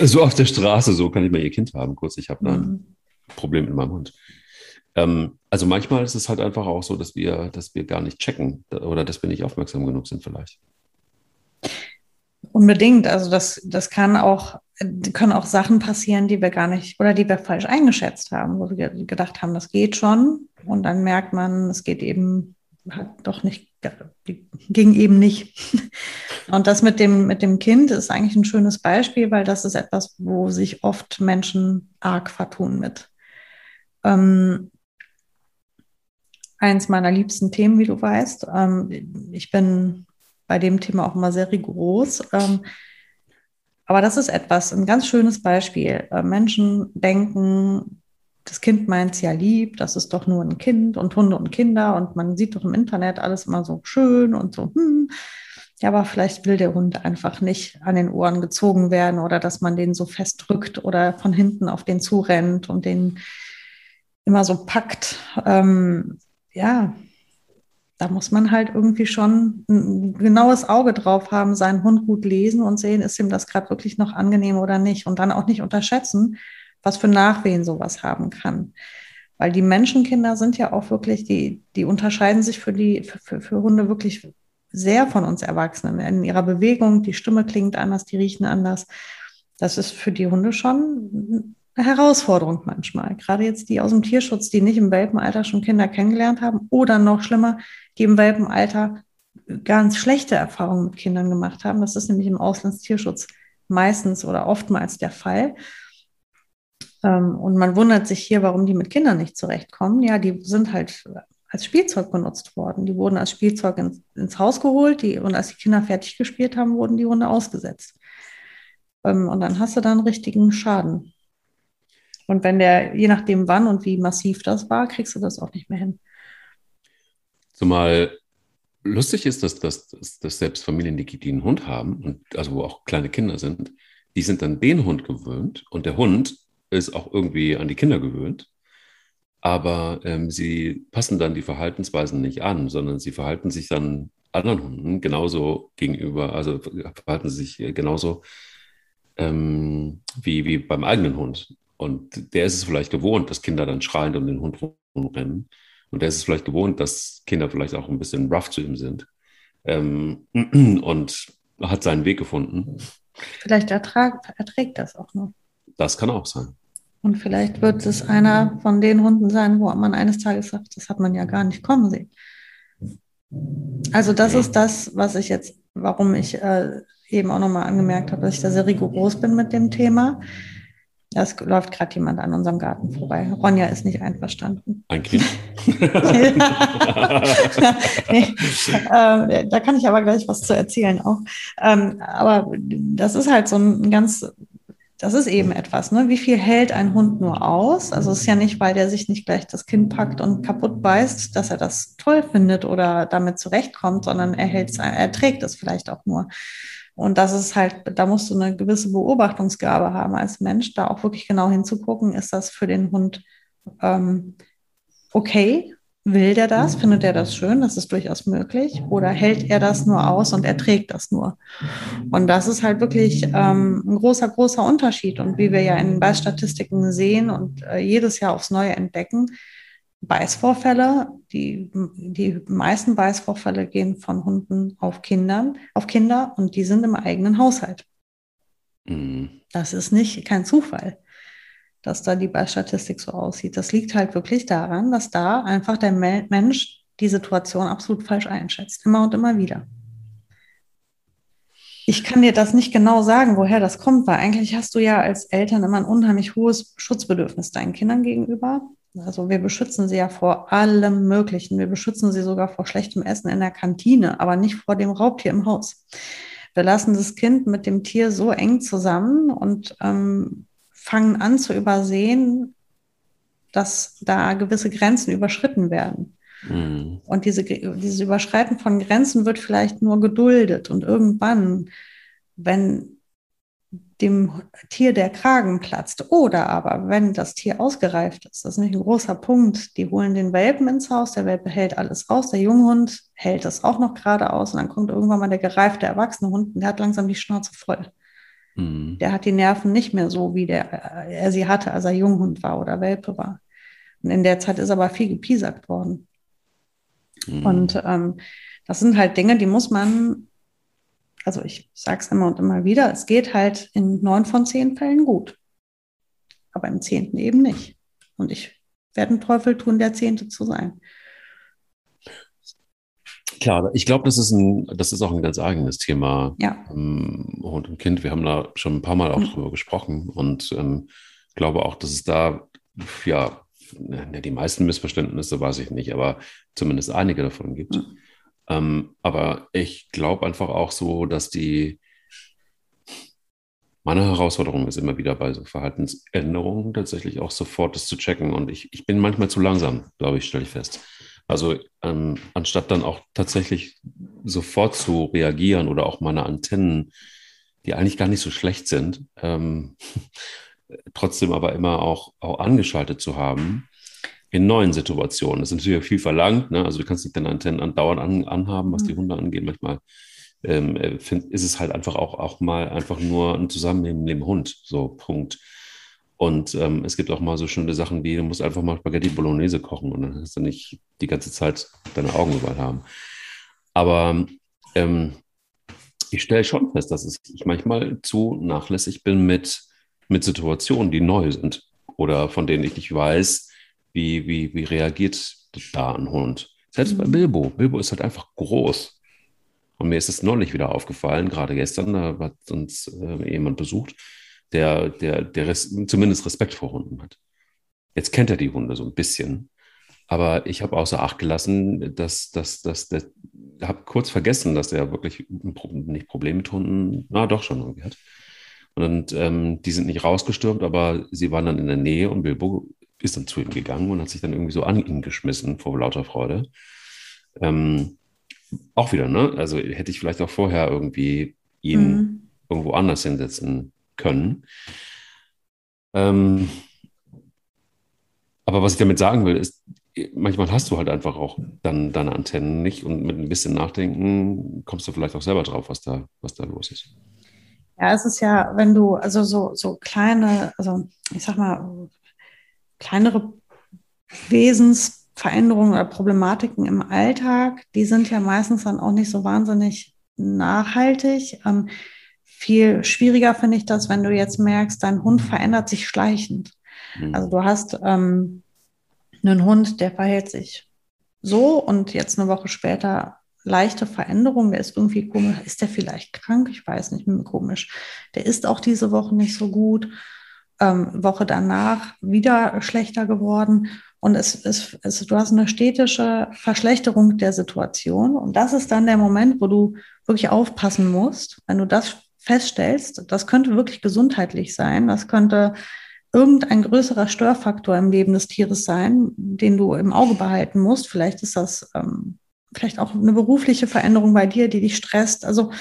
so auf der Straße, so kann ich mal ihr Kind haben. Kurz, ich habe da ein mhm. Problem mit meinem Hund. Ähm, also manchmal ist es halt einfach auch so, dass wir, dass wir gar nicht checken oder dass wir nicht aufmerksam genug sind vielleicht. Unbedingt. Also das, das kann auch, können auch Sachen passieren, die wir gar nicht oder die wir falsch eingeschätzt haben, wo wir gedacht haben, das geht schon. Und dann merkt man, es geht eben hat doch nicht, ging eben nicht. Und das mit dem, mit dem Kind ist eigentlich ein schönes Beispiel, weil das ist etwas, wo sich oft Menschen arg vertun mit. Ähm, eins meiner liebsten Themen, wie du weißt. Ähm, ich bin bei dem Thema auch immer sehr rigoros. Ähm, aber das ist etwas, ein ganz schönes Beispiel. Äh, Menschen denken, das Kind meint es ja lieb, das ist doch nur ein Kind und Hunde und Kinder und man sieht doch im Internet alles immer so schön und so, hm. Ja, aber vielleicht will der Hund einfach nicht an den Ohren gezogen werden oder dass man den so festdrückt oder von hinten auf den zurennt und den immer so packt. Ähm, ja, da muss man halt irgendwie schon ein genaues Auge drauf haben, seinen Hund gut lesen und sehen, ist ihm das gerade wirklich noch angenehm oder nicht. Und dann auch nicht unterschätzen, was für Nachwehen sowas haben kann. Weil die Menschenkinder sind ja auch wirklich, die, die unterscheiden sich für die, für, für Hunde wirklich sehr von uns Erwachsenen. In ihrer Bewegung, die Stimme klingt anders, die riechen anders. Das ist für die Hunde schon eine Herausforderung manchmal. Gerade jetzt die aus dem Tierschutz, die nicht im Welpenalter schon Kinder kennengelernt haben oder noch schlimmer, die im Welpenalter ganz schlechte Erfahrungen mit Kindern gemacht haben. Das ist nämlich im Auslandstierschutz meistens oder oftmals der Fall. Ähm, und man wundert sich hier, warum die mit Kindern nicht zurechtkommen. Ja, die sind halt als Spielzeug benutzt worden. Die wurden als Spielzeug ins, ins Haus geholt die, und als die Kinder fertig gespielt haben, wurden die Hunde ausgesetzt. Ähm, und dann hast du da einen richtigen Schaden. Und wenn der, je nachdem wann und wie massiv das war, kriegst du das auch nicht mehr hin. Zumal lustig ist, dass, dass, dass, selbst Familien, die, die einen Hund haben, und also wo auch kleine Kinder sind, die sind dann den Hund gewöhnt und der Hund ist auch irgendwie an die Kinder gewöhnt. Aber ähm, sie passen dann die Verhaltensweisen nicht an, sondern sie verhalten sich dann anderen Hunden genauso gegenüber, also verhalten sie sich genauso ähm, wie, wie beim eigenen Hund. Und der ist es vielleicht gewohnt, dass Kinder dann schreiend um den Hund rumrennen. Und der ist es vielleicht gewohnt, dass Kinder vielleicht auch ein bisschen rough zu ihm sind. Ähm, und hat seinen Weg gefunden. Vielleicht ertrag, erträgt das auch noch. Das kann auch sein. Und vielleicht wird es einer von den Hunden sein, wo man eines Tages sagt, das hat man ja gar nicht kommen sehen. Also das ist das, was ich jetzt, warum ich äh, eben auch nochmal angemerkt habe, dass ich da sehr rigoros bin mit dem Thema. Es läuft gerade jemand an unserem Garten vorbei. Ronja ist nicht einverstanden. Ein Kind? nee, äh, da kann ich aber gleich was zu erzählen auch. Ähm, aber das ist halt so ein ganz, das ist eben etwas. Ne? Wie viel hält ein Hund nur aus? Also es ist ja nicht, weil der sich nicht gleich das Kind packt und kaputt beißt, dass er das toll findet oder damit zurechtkommt, sondern er, hält, er trägt es vielleicht auch nur. Und das ist halt, da musst du eine gewisse Beobachtungsgabe haben als Mensch, da auch wirklich genau hinzugucken, ist das für den Hund ähm, okay? Will der das? Findet er das schön? Das ist durchaus möglich. Oder hält er das nur aus und er trägt das nur? Und das ist halt wirklich ähm, ein großer, großer Unterschied. Und wie wir ja in Beißstatistiken sehen und äh, jedes Jahr aufs Neue entdecken, Beißvorfälle, die, die meisten Beißvorfälle gehen von Hunden auf Kindern, auf Kinder und die sind im eigenen Haushalt. Mhm. Das ist nicht kein Zufall, dass da die Beißstatistik so aussieht. Das liegt halt wirklich daran, dass da einfach der Mensch die Situation absolut falsch einschätzt, immer und immer wieder. Ich kann dir das nicht genau sagen, woher das kommt, weil eigentlich hast du ja als Eltern immer ein unheimlich hohes Schutzbedürfnis deinen Kindern gegenüber. Also wir beschützen sie ja vor allem Möglichen. Wir beschützen sie sogar vor schlechtem Essen in der Kantine, aber nicht vor dem Raubtier im Haus. Wir lassen das Kind mit dem Tier so eng zusammen und ähm, fangen an zu übersehen, dass da gewisse Grenzen überschritten werden. Mhm. Und diese, dieses Überschreiten von Grenzen wird vielleicht nur geduldet. Und irgendwann, wenn dem Tier der Kragen platzt. Oder aber, wenn das Tier ausgereift ist, das ist nämlich ein großer Punkt, die holen den Welpen ins Haus, der Welpe hält alles raus, der Junghund hält das auch noch gerade aus und dann kommt irgendwann mal der gereifte erwachsene Hund und der hat langsam die Schnauze voll. Mhm. Der hat die Nerven nicht mehr so, wie der, er sie hatte, als er Junghund war oder Welpe war. Und in der Zeit ist aber viel gepiesackt worden. Mhm. Und ähm, das sind halt Dinge, die muss man also ich sage es immer und immer wieder, es geht halt in neun von zehn Fällen gut. Aber im zehnten eben nicht. Und ich werde einen Teufel tun, der Zehnte zu sein. Klar, ich glaube, das ist ein, das ist auch ein ganz eigenes Thema. Ja. Ähm, Hund und Kind. Wir haben da schon ein paar Mal auch mhm. drüber gesprochen und ähm, glaube auch, dass es da, ja, die meisten Missverständnisse weiß ich nicht, aber zumindest einige davon gibt. Mhm. Ähm, aber ich glaube einfach auch so, dass die, meine Herausforderung ist immer wieder bei so Verhaltensänderungen tatsächlich auch sofort das zu checken. Und ich, ich bin manchmal zu langsam, glaube ich, stelle ich fest. Also ähm, anstatt dann auch tatsächlich sofort zu reagieren oder auch meine Antennen, die eigentlich gar nicht so schlecht sind, ähm, trotzdem aber immer auch, auch angeschaltet zu haben, in neuen Situationen. Das ist natürlich viel verlangt. Ne? Also du kannst nicht deine Antennen andauernd an, anhaben, was mhm. die Hunde angeht. Manchmal ähm, äh, find, ist es halt einfach auch, auch mal einfach nur ein Zusammenleben mit dem Hund. So, Punkt. Und ähm, es gibt auch mal so schöne Sachen wie, du musst einfach mal Spaghetti Bolognese kochen und dann hast du nicht die ganze Zeit deine Augen überall haben. Aber ähm, ich stelle schon fest, dass ich manchmal zu nachlässig bin mit, mit Situationen, die neu sind oder von denen ich nicht weiß, wie, wie, wie reagiert da ein Hund. Selbst bei mhm. Bilbo. Bilbo ist halt einfach groß. Und mir ist es neulich wieder aufgefallen, gerade gestern, da hat uns äh, jemand besucht, der, der, der res zumindest Respekt vor Hunden hat. Jetzt kennt er die Hunde so ein bisschen. Aber ich habe außer Acht gelassen, dass, dass, dass, dass habe kurz vergessen, dass er wirklich nicht Probleme mit Hunden, na doch schon irgendwie hat. Und ähm, die sind nicht rausgestürmt, aber sie waren dann in der Nähe und Bilbo ist dann zu ihm gegangen und hat sich dann irgendwie so an ihn geschmissen vor lauter Freude. Ähm, auch wieder, ne? Also hätte ich vielleicht auch vorher irgendwie ihn mhm. irgendwo anders hinsetzen können. Ähm, aber was ich damit sagen will, ist, manchmal hast du halt einfach auch dann deine Antennen nicht und mit ein bisschen Nachdenken kommst du vielleicht auch selber drauf, was da, was da los ist. Ja, es ist ja, wenn du, also so, so kleine, also ich sag mal, kleinere Wesensveränderungen oder Problematiken im Alltag, die sind ja meistens dann auch nicht so wahnsinnig nachhaltig. Ähm, viel schwieriger finde ich das, wenn du jetzt merkst, dein Hund verändert sich schleichend. Mhm. Also du hast ähm, einen Hund, der verhält sich so und jetzt eine Woche später leichte Veränderung, der ist irgendwie komisch, ist der vielleicht krank? Ich weiß nicht, komisch. Der ist auch diese Woche nicht so gut. Ähm, Woche danach wieder schlechter geworden. Und es, es, es, du hast eine stetische Verschlechterung der Situation. Und das ist dann der Moment, wo du wirklich aufpassen musst. Wenn du das feststellst, das könnte wirklich gesundheitlich sein. Das könnte irgendein größerer Störfaktor im Leben des Tieres sein, den du im Auge behalten musst. Vielleicht ist das ähm, vielleicht auch eine berufliche Veränderung bei dir, die dich stresst. Also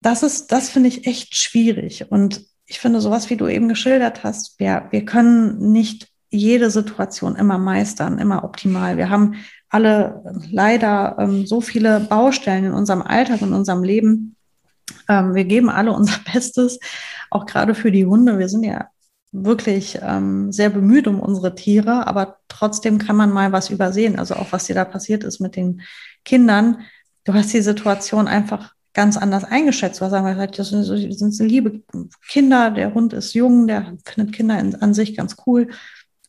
das ist, das finde ich echt schwierig. Und ich finde, sowas, wie du eben geschildert hast, wir, wir können nicht jede Situation immer meistern, immer optimal. Wir haben alle leider ähm, so viele Baustellen in unserem Alltag, in unserem Leben. Ähm, wir geben alle unser Bestes, auch gerade für die Hunde. Wir sind ja wirklich ähm, sehr bemüht um unsere Tiere, aber trotzdem kann man mal was übersehen. Also auch was dir da passiert ist mit den Kindern. Du hast die Situation einfach ganz anders eingeschätzt. Du hast gesagt, das sind, sind liebe Kinder, der Hund ist jung, der findet Kinder in, an sich ganz cool.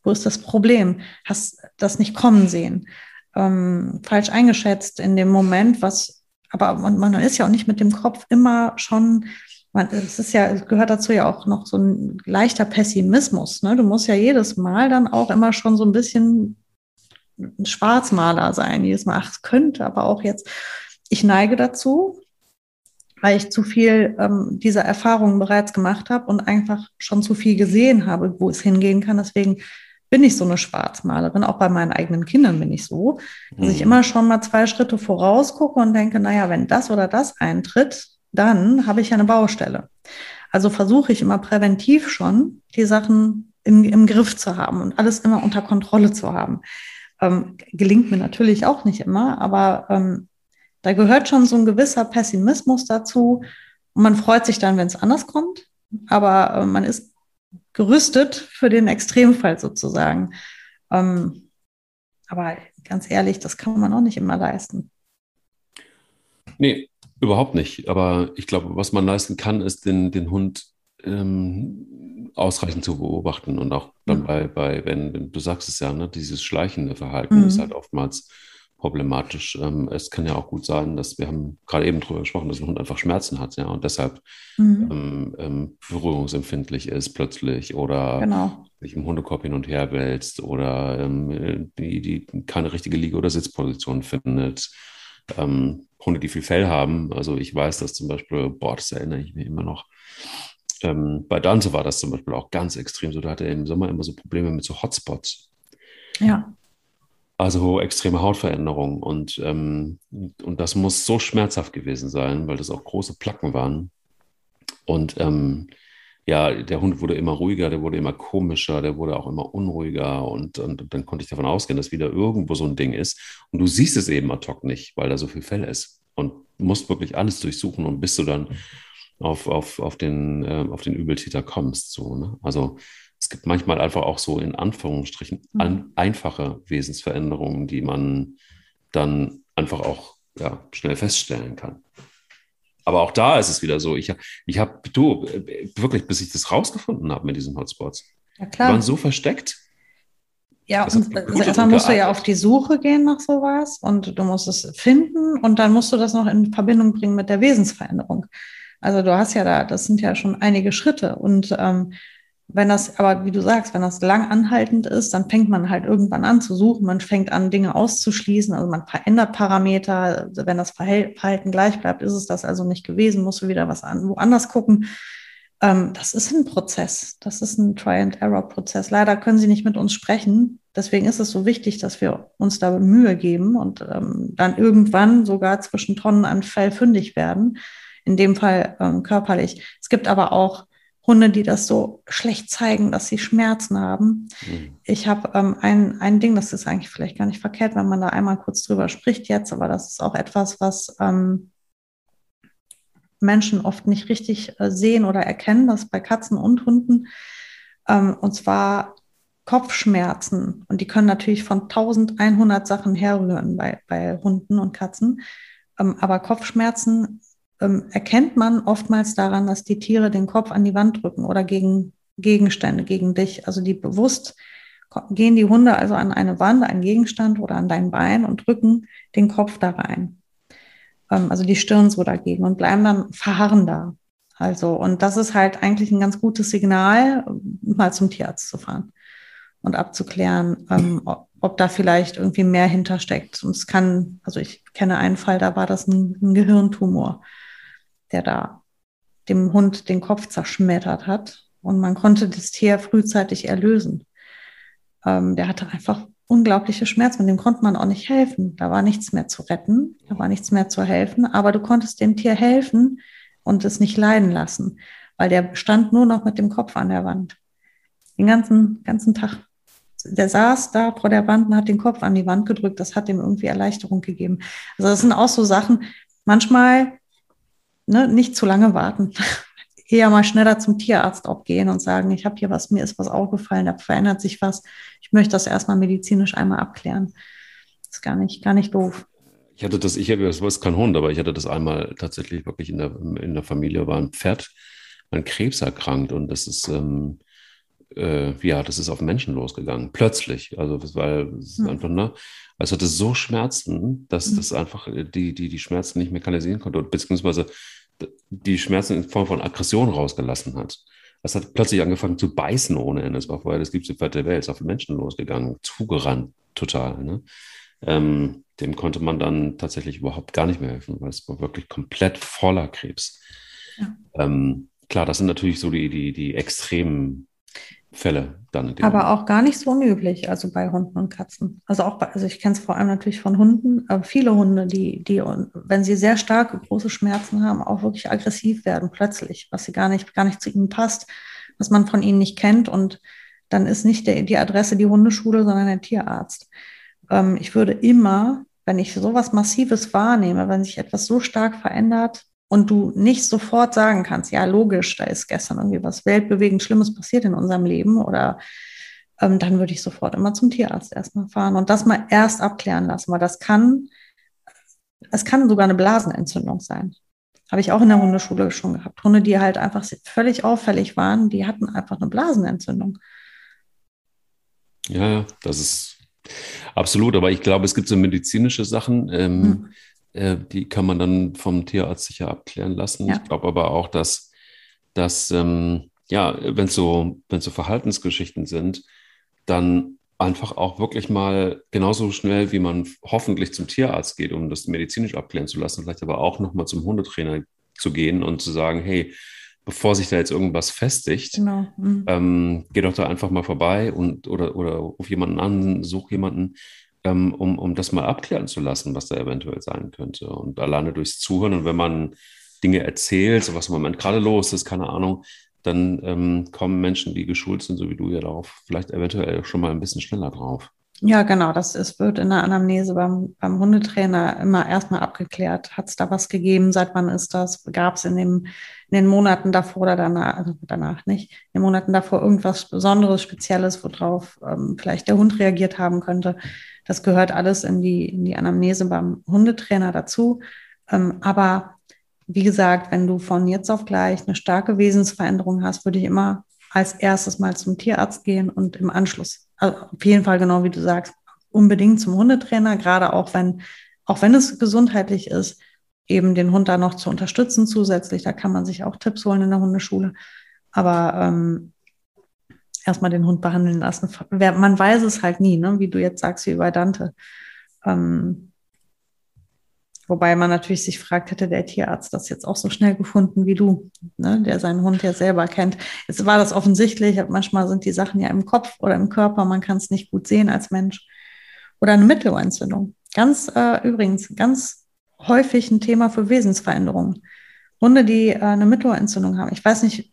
Wo ist das Problem? Hast das nicht kommen sehen? Ähm, falsch eingeschätzt in dem Moment, was, aber man, man ist ja auch nicht mit dem Kopf immer schon man, es ist ja, es gehört dazu ja auch noch so ein leichter Pessimismus. Ne? Du musst ja jedes Mal dann auch immer schon so ein bisschen ein Schwarzmaler sein. Jedes Mal, ach, es könnte aber auch jetzt. Ich neige dazu, weil ich zu viel ähm, dieser Erfahrungen bereits gemacht habe und einfach schon zu viel gesehen habe, wo es hingehen kann. Deswegen bin ich so eine Schwarzmalerin. Auch bei meinen eigenen Kindern bin ich so, dass mhm. ich immer schon mal zwei Schritte voraus gucke und denke, naja, wenn das oder das eintritt, dann habe ich ja eine Baustelle. Also versuche ich immer präventiv schon, die Sachen im, im Griff zu haben und alles immer unter Kontrolle zu haben. Ähm, gelingt mir natürlich auch nicht immer, aber ähm, da gehört schon so ein gewisser Pessimismus dazu. Und man freut sich dann, wenn es anders kommt, aber äh, man ist gerüstet für den Extremfall sozusagen. Ähm, aber ganz ehrlich, das kann man auch nicht immer leisten. Nee, Überhaupt nicht. Aber ich glaube, was man leisten kann, ist den, den Hund ähm, ausreichend zu beobachten und auch dann mhm. bei, bei wenn, wenn, du sagst es ja, ne, dieses schleichende Verhalten mhm. ist halt oftmals problematisch. Ähm, es kann ja auch gut sein, dass wir haben gerade eben darüber gesprochen, dass ein Hund einfach Schmerzen hat, ja, und deshalb mhm. ähm, ähm, berührungsempfindlich ist plötzlich oder genau. sich im Hundekorb hin und her wälzt oder ähm, die, die keine richtige Liege- oder Sitzposition findet ähm, Hunde, die viel Fell haben. Also ich weiß, dass zum Beispiel, boah, das erinnere ich mir immer noch. Ähm, bei Dante war das zum Beispiel auch ganz extrem so. Da hatte er im Sommer immer so Probleme mit so Hotspots. Ja. Also extreme Hautveränderungen. Und, ähm, und das muss so schmerzhaft gewesen sein, weil das auch große Placken waren. Und ähm, ja, der Hund wurde immer ruhiger, der wurde immer komischer, der wurde auch immer unruhiger und, und, und, dann konnte ich davon ausgehen, dass wieder irgendwo so ein Ding ist. Und du siehst es eben ad hoc nicht, weil da so viel Fell ist und musst wirklich alles durchsuchen und bis du dann auf, auf, auf, den, äh, auf den Übeltäter kommst. So, ne? Also gibt manchmal einfach auch so in Anführungsstrichen mhm. an, einfache Wesensveränderungen, die man dann einfach auch ja, schnell feststellen kann. Aber auch da ist es wieder so. Ich, ich habe, du, wirklich, bis ich das rausgefunden habe mit diesen Hotspots. Ja, klar. Die waren so versteckt. Ja, und also erstmal musst du ja auf die Suche gehen nach sowas und du musst es finden und dann musst du das noch in Verbindung bringen mit der Wesensveränderung. Also du hast ja da, das sind ja schon einige Schritte und ähm, wenn das, aber wie du sagst, wenn das lang anhaltend ist, dann fängt man halt irgendwann an zu suchen. Man fängt an, Dinge auszuschließen. Also man verändert Parameter. Also wenn das Verhalten gleich bleibt, ist es das also nicht gewesen, musst du wieder was an, woanders gucken. Ähm, das ist ein Prozess. Das ist ein Try-and-Error-Prozess. Leider können sie nicht mit uns sprechen. Deswegen ist es so wichtig, dass wir uns da Mühe geben und ähm, dann irgendwann sogar zwischen Tonnen an Fell fündig werden. In dem Fall ähm, körperlich. Es gibt aber auch Hunde, die das so schlecht zeigen, dass sie Schmerzen haben. Mhm. Ich habe ähm, ein, ein Ding, das ist eigentlich vielleicht gar nicht verkehrt, wenn man da einmal kurz drüber spricht jetzt, aber das ist auch etwas, was ähm, Menschen oft nicht richtig äh, sehen oder erkennen, das bei Katzen und Hunden. Ähm, und zwar Kopfschmerzen. Und die können natürlich von 1100 Sachen herrühren bei, bei Hunden und Katzen. Ähm, aber Kopfschmerzen ähm, erkennt man oftmals daran, dass die Tiere den Kopf an die Wand drücken oder gegen Gegenstände, gegen dich. Also die bewusst gehen die Hunde also an eine Wand, einen Gegenstand oder an dein Bein und drücken den Kopf da rein. Ähm, also die Stirn so dagegen und bleiben dann verharren da. Also, und das ist halt eigentlich ein ganz gutes Signal, mal zum Tierarzt zu fahren und abzuklären, ähm, ob, da vielleicht irgendwie mehr hintersteckt. Und es kann, also ich kenne einen Fall, da war das ein, ein Gehirntumor der da dem Hund den Kopf zerschmettert hat. Und man konnte das Tier frühzeitig erlösen. Ähm, der hatte einfach unglaubliche Schmerzen und dem konnte man auch nicht helfen. Da war nichts mehr zu retten, da war nichts mehr zu helfen, aber du konntest dem Tier helfen und es nicht leiden lassen, weil der stand nur noch mit dem Kopf an der Wand. Den ganzen, ganzen Tag. Der saß da vor der Wand und hat den Kopf an die Wand gedrückt. Das hat ihm irgendwie Erleichterung gegeben. Also das sind auch so Sachen. Manchmal ne, nicht zu lange warten. Eher mal schneller zum Tierarzt auch gehen und sagen, ich habe hier was, mir ist was aufgefallen, da verändert sich was. Ich möchte das erstmal medizinisch einmal abklären. Das ist gar nicht, gar nicht doof. Ich hatte das, ich habe das war kein Hund, aber ich hatte das einmal tatsächlich wirklich in der, in der Familie, war ein Pferd an Krebs erkrankt und das ist, ähm, äh, ja, das ist auf Menschen losgegangen, plötzlich. Also das war das hm. einfach, ne? Also hatte so Schmerzen, dass hm. das einfach die, die, die Schmerzen nicht mekanisieren konnte, beziehungsweise die Schmerzen in Form von Aggression rausgelassen hat. Das hat plötzlich angefangen zu beißen ohne Ende. Das war vorher das liebste Pferd der Welt, ist auf Menschen losgegangen, zugerannt, total. Ne? Ähm, dem konnte man dann tatsächlich überhaupt gar nicht mehr helfen, weil es war wirklich komplett voller Krebs. Ja. Ähm, klar, das sind natürlich so die, die, die extremen Fälle dann. Aber auch gar nicht so unüblich, also bei Hunden und Katzen. Also auch bei, also ich kenne es vor allem natürlich von Hunden, aber viele Hunde, die, die, wenn sie sehr starke, große Schmerzen haben, auch wirklich aggressiv werden plötzlich, was sie gar nicht, gar nicht zu ihnen passt, was man von ihnen nicht kennt. Und dann ist nicht der, die Adresse die Hundeschule, sondern der Tierarzt. Ähm, ich würde immer, wenn ich sowas Massives wahrnehme, wenn sich etwas so stark verändert, und du nicht sofort sagen kannst, ja, logisch, da ist gestern irgendwie was weltbewegend Schlimmes passiert in unserem Leben oder ähm, dann würde ich sofort immer zum Tierarzt erstmal fahren und das mal erst abklären lassen, weil das kann, es kann sogar eine Blasenentzündung sein. Habe ich auch in der Hundeschule schon gehabt. Hunde, die halt einfach völlig auffällig waren, die hatten einfach eine Blasenentzündung. Ja, das ist absolut. Aber ich glaube, es gibt so medizinische Sachen. Ähm, hm äh, die kann man dann vom Tierarzt sicher abklären lassen. Ja. Ich glaube aber auch, dass, dass ähm, ja, wenn es so, wenn so Verhaltensgeschichten sind, dann einfach auch wirklich mal genauso schnell, wie man hoffentlich zum Tierarzt geht, um das medizinisch abklären zu lassen, vielleicht aber auch nochmal zum Hundetrainer zu gehen und zu sagen, hey, bevor sich da jetzt irgendwas festigt, genau. mhm. ähm, geh doch da einfach mal vorbei und oder, oder ruf jemanden an, such jemanden, ähm, um, um das mal abklären zu lassen, was da eventuell sein könnte. Und alleine durchs Zuhören und wenn man Dinge erzählt, so was im Moment gerade los ist, keine Ahnung, dann ähm, kommen Menschen, die geschult sind, so wie du ja darauf, vielleicht eventuell schon mal ein bisschen schneller drauf. Ja, genau. Das ist, wird in der Anamnese beim, beim Hundetrainer immer erstmal abgeklärt. Hat es da was gegeben? Seit wann ist das? Gab es in, in den Monaten davor oder danach, also danach nicht, in den Monaten davor irgendwas Besonderes, Spezielles, worauf ähm, vielleicht der Hund reagiert haben könnte? Das gehört alles in die, in die Anamnese beim Hundetrainer dazu. Ähm, aber wie gesagt, wenn du von jetzt auf gleich eine starke Wesensveränderung hast, würde ich immer als erstes mal zum Tierarzt gehen und im Anschluss also auf jeden Fall genau wie du sagst, unbedingt zum Hundetrainer, gerade auch wenn, auch wenn es gesundheitlich ist, eben den Hund da noch zu unterstützen zusätzlich. Da kann man sich auch Tipps holen in der Hundeschule. Aber ähm, erstmal den Hund behandeln lassen. Man weiß es halt nie, ne? wie du jetzt sagst, wie bei Dante. Ähm, Wobei man natürlich sich fragt, hätte der Tierarzt das jetzt auch so schnell gefunden wie du, ne, der seinen Hund ja selber kennt. Jetzt war das offensichtlich, manchmal sind die Sachen ja im Kopf oder im Körper, man kann es nicht gut sehen als Mensch. Oder eine Mittelohrentzündung. Ganz äh, übrigens, ganz häufig ein Thema für Wesensveränderungen. Hunde, die äh, eine Mittelohrentzündung haben. Ich weiß nicht,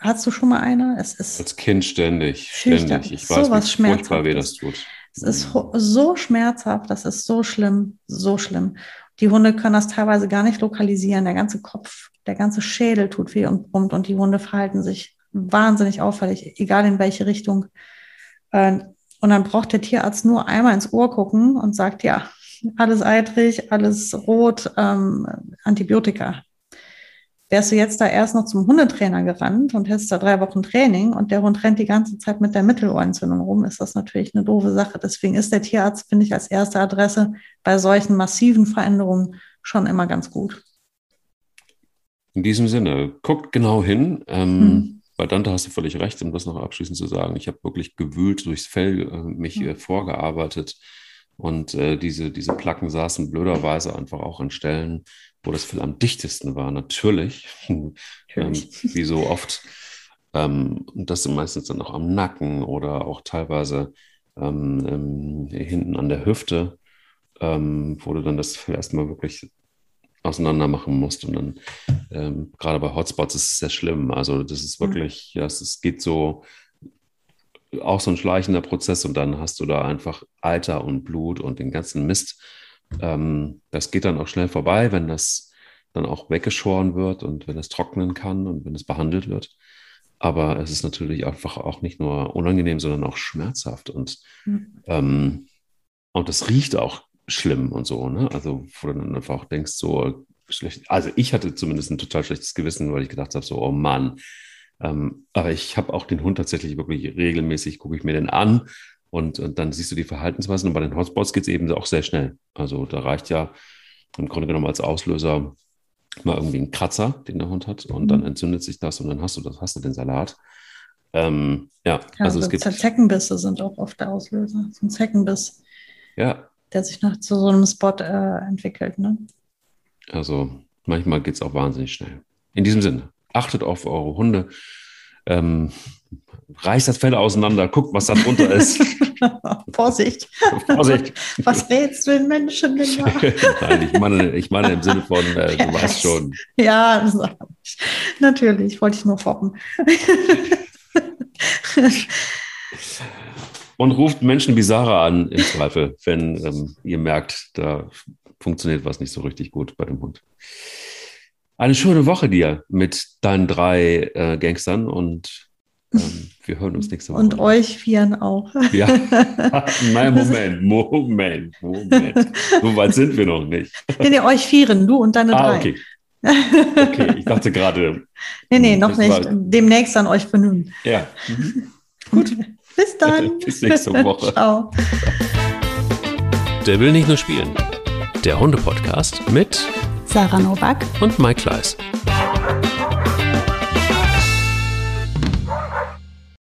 hast du schon mal eine? Es ist als Kind ständig, ständig. Ich weiß, wie furchtbar weh das tut. Es ist so schmerzhaft, das ist so schlimm, so schlimm. Die Hunde können das teilweise gar nicht lokalisieren. Der ganze Kopf, der ganze Schädel tut weh und brummt und die Hunde verhalten sich wahnsinnig auffällig, egal in welche Richtung. Äh, und dann braucht der Tierarzt nur einmal ins Ohr gucken und sagt, ja, alles eitrig, alles rot, ähm, Antibiotika wärst du jetzt da erst noch zum Hundetrainer gerannt und hättest da drei Wochen Training und der Hund rennt die ganze Zeit mit der Mittelohrentzündung rum, ist das natürlich eine doofe Sache. Deswegen ist der Tierarzt, finde ich, als erste Adresse bei solchen massiven Veränderungen schon immer ganz gut. In diesem Sinne, guckt genau hin. Ähm, hm. Bei Dante hast du völlig recht, um das noch abschließend zu sagen. Ich habe wirklich gewühlt durchs Fell äh, mich hm. vorgearbeitet und äh, diese, diese Placken saßen blöderweise einfach auch an Stellen, wo das Fell am dichtesten war, natürlich, ähm, wie so oft. Ähm, und das sind meistens dann auch am Nacken oder auch teilweise ähm, ähm hinten an der Hüfte, ähm, wo du dann das Fell erstmal wirklich auseinander machen musst. Und dann, ähm, gerade bei Hotspots ist es sehr schlimm. Also, das ist wirklich, ja, es, es geht so, auch so ein schleichender Prozess und dann hast du da einfach Alter und Blut und den ganzen Mist, ähm, das geht dann auch schnell vorbei, wenn das dann auch weggeschoren wird und wenn es trocknen kann und wenn es behandelt wird. Aber es ist natürlich einfach auch nicht nur unangenehm, sondern auch schmerzhaft und, mhm. ähm, und das riecht auch schlimm und so. Ne? Also, wo du dann einfach auch denkst, so schlecht. Also, ich hatte zumindest ein total schlechtes Gewissen, weil ich gedacht habe, so, oh Mann. Ähm, aber ich habe auch den Hund tatsächlich wirklich regelmäßig, gucke ich mir den an und, und dann siehst du die Verhaltensweisen. Und bei den Hotspots geht es eben auch sehr schnell. Also da reicht ja im Grunde genommen als Auslöser mal irgendwie ein Kratzer, den der Hund hat, und mhm. dann entzündet sich das und dann hast du das, hast du den Salat. Ähm, ja, ja, also es gibt. Zeckenbisse sind auch oft der Auslöser. So ein Zeckenbiss, ja. der sich nach zu so einem Spot äh, entwickelt. Ne? Also manchmal geht es auch wahnsinnig schnell. In diesem Sinne, achtet auf eure Hunde. Ähm, reißt das Fell auseinander, guckt, was da drunter ist. Vorsicht. Vorsicht. Was rätst du den Menschen denn Nein, ich meine, ich meine im Sinne von, äh, du weißt schon. Ja, natürlich, wollte ich nur foppen. Und ruft Menschen Sarah an, im Zweifel, wenn ähm, ihr merkt, da funktioniert was nicht so richtig gut bei dem Hund. Eine schöne Woche dir mit deinen drei äh, Gangstern und wir hören uns nächste Woche. Und euch vieren auch. Ja. Nein, Moment, Moment, Moment. So weit sind wir noch nicht. Nee, nee, euch vieren, du und deine ah, drei. Okay. Okay, ich dachte gerade. Nee, nee, noch nicht. War... Demnächst an euch benühen. Ja. Mhm. Gut. Bis dann. Bis nächste Woche. Ciao. Der will nicht nur spielen. Der Hunde-Podcast mit Sarah Novak und Mike Kleiss.